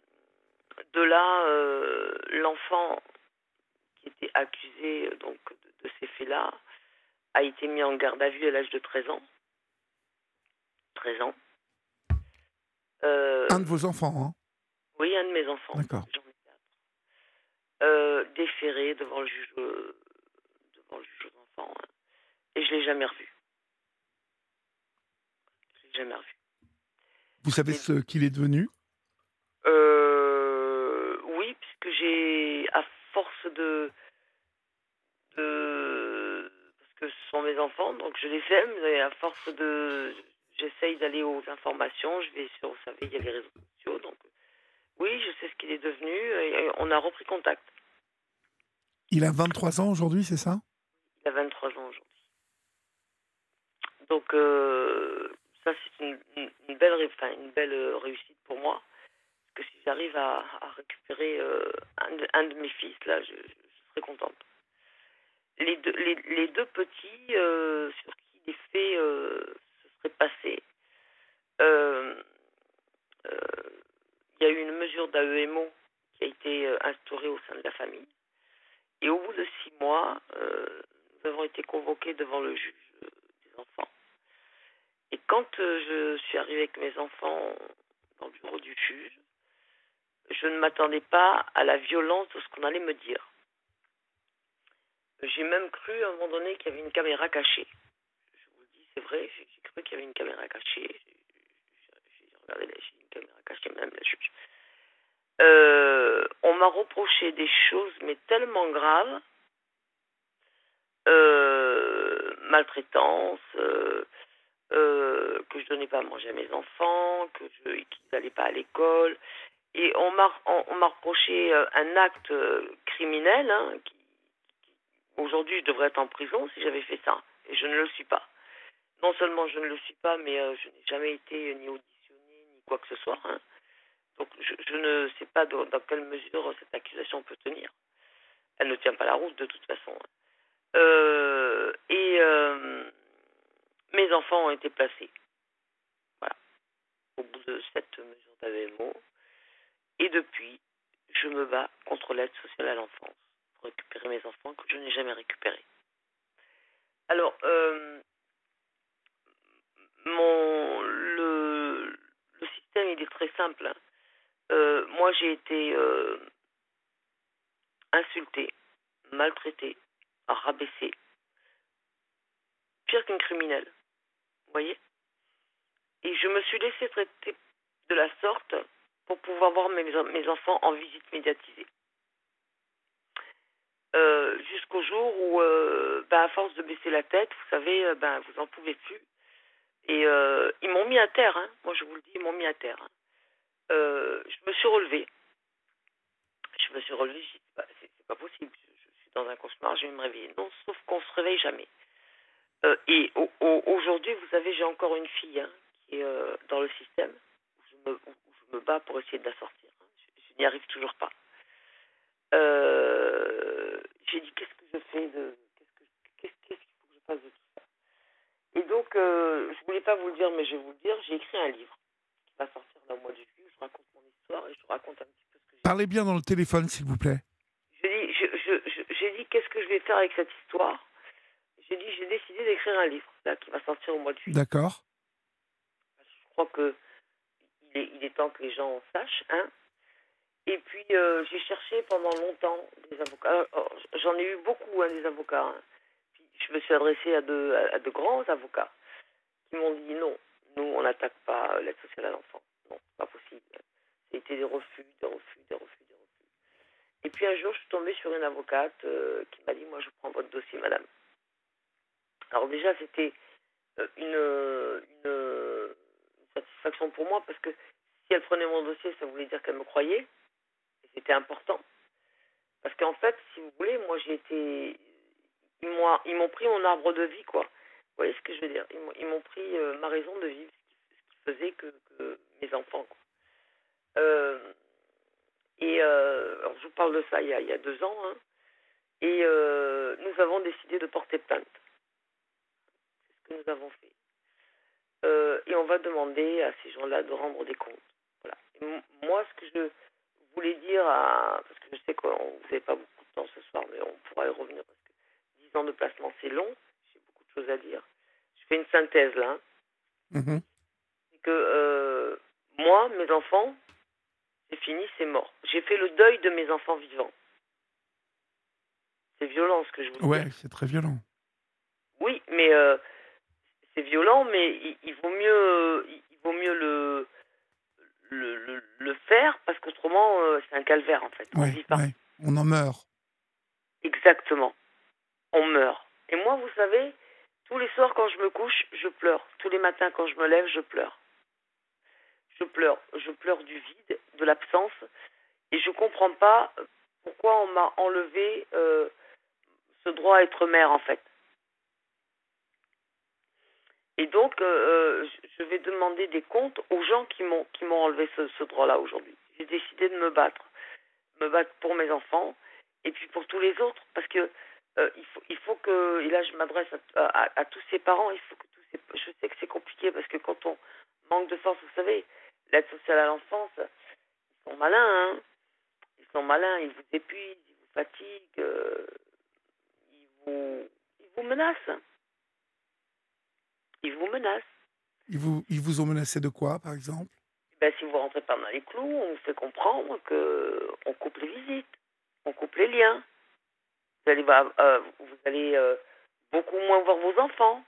de là, euh, l'enfant qui était accusé euh, donc de, de ces faits-là a été mis en garde à vue à l'âge de 13 ans. 13 ans. Euh, Un de vos enfants, hein? Oui, un de mes enfants. D'accord. J'en ai quatre. Déféré devant le juge, devant le juge aux enfants. hein. Et je l'ai jamais revu. Jamais revu. Vous savez Et- ce qu'il est devenu? Euh, oui, puisque j'ai, à force de, de, parce que ce sont mes enfants, donc je les aime, et à force de, j'essaye d'aller aux informations, je vais sur, vous savez, il y a les réseaux sociaux, donc oui, je sais ce qu'il est devenu, et on a repris contact. Il a 23 ans aujourd'hui, c'est ça? Il a 23 ans aujourd'hui. Donc, euh, ça, c'est une, une- belle, une belle euh, réussite pour moi. Parce que si j'arrive à, récupérer euh, un, de, un de mes fils, là, je, je serai contente. Les deux, les, deux petits euh, sur qui les faits se seraient passés, il y a eu une mesure d'AEMO qui a été instaurée au sein de la famille. Et au bout de six mois, nous avons été convoqués devant le juge. Et quand euh, je suis arrivée avec mes enfants dans le bureau du juge, je ne m'attendais pas à la violence de ce qu'on allait me dire. J'ai même cru à un moment donné qu'il y avait une caméra cachée. Je vous le dis, c'est vrai, j'ai cru qu'il y avait une caméra cachée. J'ai regardé, j'ai une caméra cachée, même la juge. Euh, on m'a reproché des choses, mais tellement graves. Euh, maltraitance, euh, euh, que je donnais pas à manger à mes enfants, que je qu'ils n'allaient pas à l'école. Et on m'a reproché euh, un acte euh, criminel. Hein, qui, Aujourd'hui, je devrais être en prison si j'avais fait ça. Et je ne le suis pas. Non seulement je ne le suis pas, mais je n'ai jamais été ni auditionné ni quoi que ce soit. hein. Donc je, ne sais pas dans, dans quelle mesure cette accusation peut tenir. Elle ne tient pas la route de toute façon. hein. Euh, et euh, mes enfants ont été placés. Voilà. Au bout de cette mesure d'AVMO. Et depuis, je me bats contre l'aide sociale à l'enfance pour récupérer mes enfants que je n'ai jamais récupérés. Alors, euh, mon, le, système, il est très simple. hein. Euh, moi, j'ai été euh, insultée, maltraitée, rabaissée. Pire qu'une criminelle. Voyez Et je me suis laissée traiter de la sorte pour pouvoir voir mes, mes enfants en visite médiatisée. Euh, Jusqu'au jour où, ben, à force de baisser la tête, vous savez, ben, vous en pouvez plus. Et ils m'ont mis à terre, hein. moi je vous le dis, ils m'ont mis à terre. hein. Je me suis relevée. Je me suis relevée, j'ai dit, bah, c'est c'est pas possible, je, je suis dans un cauchemar, je vais me réveiller. Non, sauf qu'on se réveille jamais. Euh, et au- au- aujourd'hui, vous savez, j'ai encore une fille hein, qui est euh, dans le système, où je, me, où je me bats pour essayer de la sortir. hein. Je, je n'y arrive toujours pas. Euh, j'ai dit, qu'est-ce que je fais de... Qu'est-ce que- qu'est-ce qu'est-ce qu'il faut que je fasse de tout ça? Et donc, je voulais pas vous le dire, mais je vais vous le dire, j'ai écrit un livre qui va sortir dans le mois de juillet, où je raconte mon histoire et je raconte un petit peu ce que j'ai Parlez bien dans le téléphone, s'il vous plaît. je, je- j'ai dit qu'est-ce que je vais faire avec cette histoire? J'ai dit, j'ai décidé d'écrire un livre, là, qui va sortir au mois de juillet. D'accord. Je crois que il est, il est temps que les gens sachent, hein. Et puis, euh, j'ai cherché pendant longtemps des avocats. Alors, J'en ai eu beaucoup, hein, des avocats. hein. Puis, je me suis adressée à de, à, à de grands avocats qui m'ont dit non, nous, on n'attaque pas l'aide sociale à l'enfant. Non, c'est pas possible. C'était des refus, des refus, des refus, des refus. Et puis, un jour, je suis tombée sur une avocate euh, qui m'a dit, moi, je prends votre dossier, madame. Alors, déjà, c'était euh, une, une, satisfaction pour moi parce que si elle prenait mon dossier, ça voulait dire qu'elle me croyait. C'était important. Parce qu'en fait, si vous voulez, moi j'ai été. Ils m'ont, pris mon arbre de vie, quoi. Vous voyez ce que je veux dire? Ils m'ont, pris euh, ma raison de vivre, ce qui, faisait que, que mes enfants, quoi. Euh, et alors je vous parle de ça il y a, il y a deux ans. hein. et nous avons décidé de porter plainte. Nous avons fait. Euh, et on va demander à ces gens-là de rendre des comptes. Voilà. Et moi, ce que je voulais dire, à, parce que je sais que vous n'avez pas beaucoup de temps ce soir, mais on pourra y revenir parce que 10 ans de placement, c'est long. J'ai beaucoup de choses à dire. Je fais une synthèse là. hein. C'est que euh, moi, mes enfants, c'est fini, c'est mort. J'ai fait le deuil de mes enfants vivants. C'est violent ce que je vous dis. Ouais, c'est très violent. Oui, mais euh, c'est violent, mais il, il vaut mieux, il, vaut mieux le, le, le, le faire parce qu'autrement, euh, c'est un calvaire en fait. On vit pas. ouais. On en meurt. Exactement. On meurt. Et moi, vous savez, tous les soirs quand je me couche, je pleure. Tous les matins quand je me lève, je pleure. Je pleure. Je pleure du vide, de l'absence. Et je comprends pas pourquoi on m'a enlevé euh, ce droit à être mère, en fait. Et donc, euh, euh, je vais demander des comptes aux gens qui m'ont qui m'ont enlevé ce, droit-là aujourd'hui. J'ai décidé de me battre, me battre pour mes enfants et puis pour tous les autres, parce que euh, il faut il faut que et là je m'adresse à, à, tous ces parents, il faut que tous ces, je sais que c'est compliqué parce que quand on manque de force, vous savez, l'aide sociale à l'enfance, ils sont malins, hein. Ils sont malins, ils vous épuisent, ils vous fatiguent, ils vous ils vous menacent, ils vous menacent. Ils vous, ils vous ont menacé de quoi, par exemple? Ben, si vous rentrez pas dans les clous, on vous fait comprendre que on coupe les visites, on coupe les liens. Vous allez, euh, vous allez euh, beaucoup moins voir vos enfants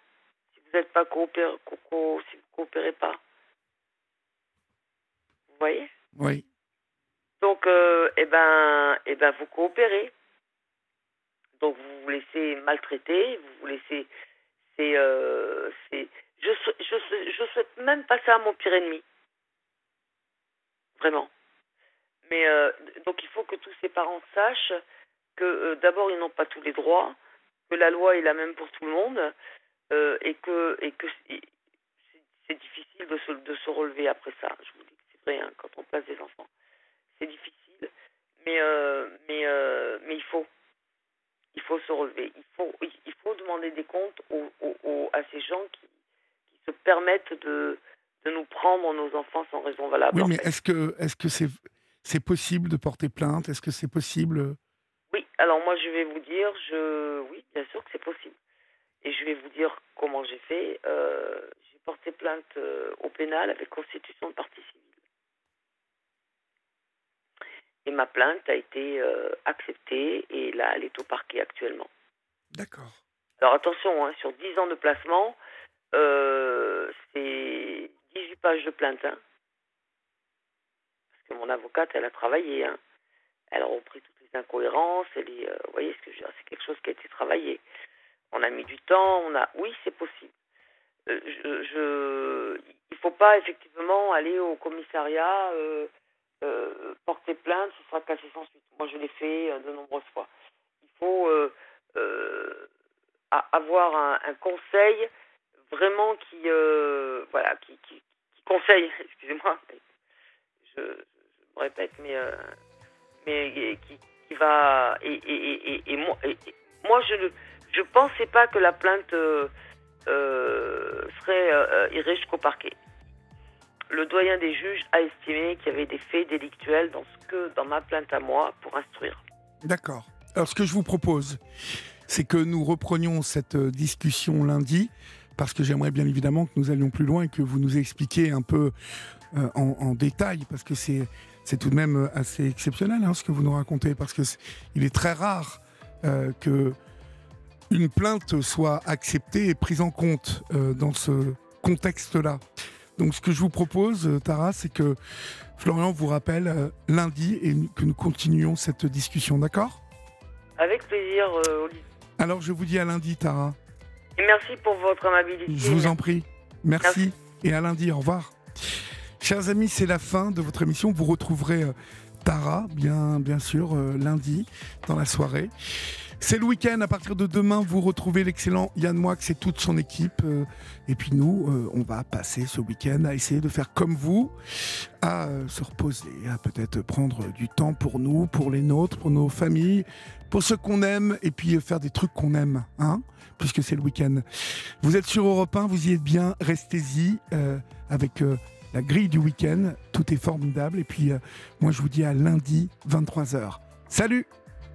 si vous n'êtes pas coopéré, co- co- si vous coopérez pas. Vous voyez? Oui. Donc, euh, eh ben, eh ben, vous coopérez. Donc, vous vous laissez maltraiter, vous vous laissez C'est, euh, c'est, je, je, je souhaite même pas ça à mon pire ennemi. Vraiment. Mais euh, donc il faut que tous ces parents sachent que euh, d'abord ils n'ont pas tous les droits, que la loi est la même pour tout le monde et que et que c'est difficile de se, de se relever après ça. Je vous dis que c'est vrai hein, quand on place des enfants, c'est difficile, mais mais mais il faut il faut se relever. Il faut il faut demander des comptes aux, aux, à ces gens qui, qui se permettent de de nous prendre nos enfants sans raison valable. Oui, mais est-ce que est-ce que c'est c'est possible de porter plainte? Est-ce que c'est possible? Oui, alors moi je vais vous dire, je oui, bien sûr que c'est possible. Et je vais vous dire comment j'ai fait. Euh, j'ai porté plainte euh, au pénal avec constitution de partie civile. Et ma plainte a été euh, acceptée et là, elle est au parquet actuellement. D'accord. Alors attention, hein, sur 10 ans de placement, c'est 18 pages de plainte. Hein mon avocate, elle a travaillé. Hein. Elle a repris toutes les incohérences. Elle est, euh, vous voyez ce que je veux dire C'est quelque chose qui a été travaillé. On a mis du temps. On a, oui, c'est possible. Euh, je, il faut pas effectivement aller au commissariat euh, porter plainte. Ce sera cassé sans suite. Moi, je l'ai fait de nombreuses fois. Il faut avoir un, conseil vraiment qui, voilà, qui, conseille. Excusez-moi. Je, répète, mais, euh, mais qui, qui, va. Et, et, et, moi, moi, je ne je pensais pas que la plainte euh, euh, serait irait jusqu'au parquet. Le doyen des juges a estimé qu'il y avait des faits délictuels dans ce que dans ma plainte à moi pour instruire. D'accord. Alors ce que je vous propose, c'est que nous reprenions cette discussion lundi, parce que j'aimerais bien évidemment que nous allions plus loin et que vous nous expliquiez un peu en, en, détail, parce que c'est c'est tout de même euh, assez exceptionnel hein, ce que vous nous racontez, parce que est, il est très rare euh, que une plainte soit acceptée et prise en compte euh, dans ce contexte-là. Donc ce que je vous propose, Tara, c'est que Florian vous rappelle lundi et que nous continuions cette discussion, d'accord? Avec plaisir, Olivier. Alors je vous dis à lundi, Tara. Et merci pour votre amabilité. Je vous en prie. merci. et à lundi. Au revoir. Chers amis, c'est la fin de votre émission. Vous retrouverez euh, Tara, bien, bien sûr, euh, lundi dans la soirée. C'est le week-end. À partir de demain, vous retrouvez l'excellent Yann Moix et toute son équipe. Euh, et puis nous, on va passer ce week-end à essayer de faire comme vous, à se reposer, à peut-être prendre du temps pour nous, pour les nôtres, pour nos familles, pour ceux qu'on aime, et puis faire des trucs qu'on aime, hein, puisque c'est le week-end. Vous êtes sur Europe 1, vous y êtes bien, restez-y avec la grille du week-end. Tout est formidable. Et puis, euh, moi, je vous dis à lundi, 23h. Salut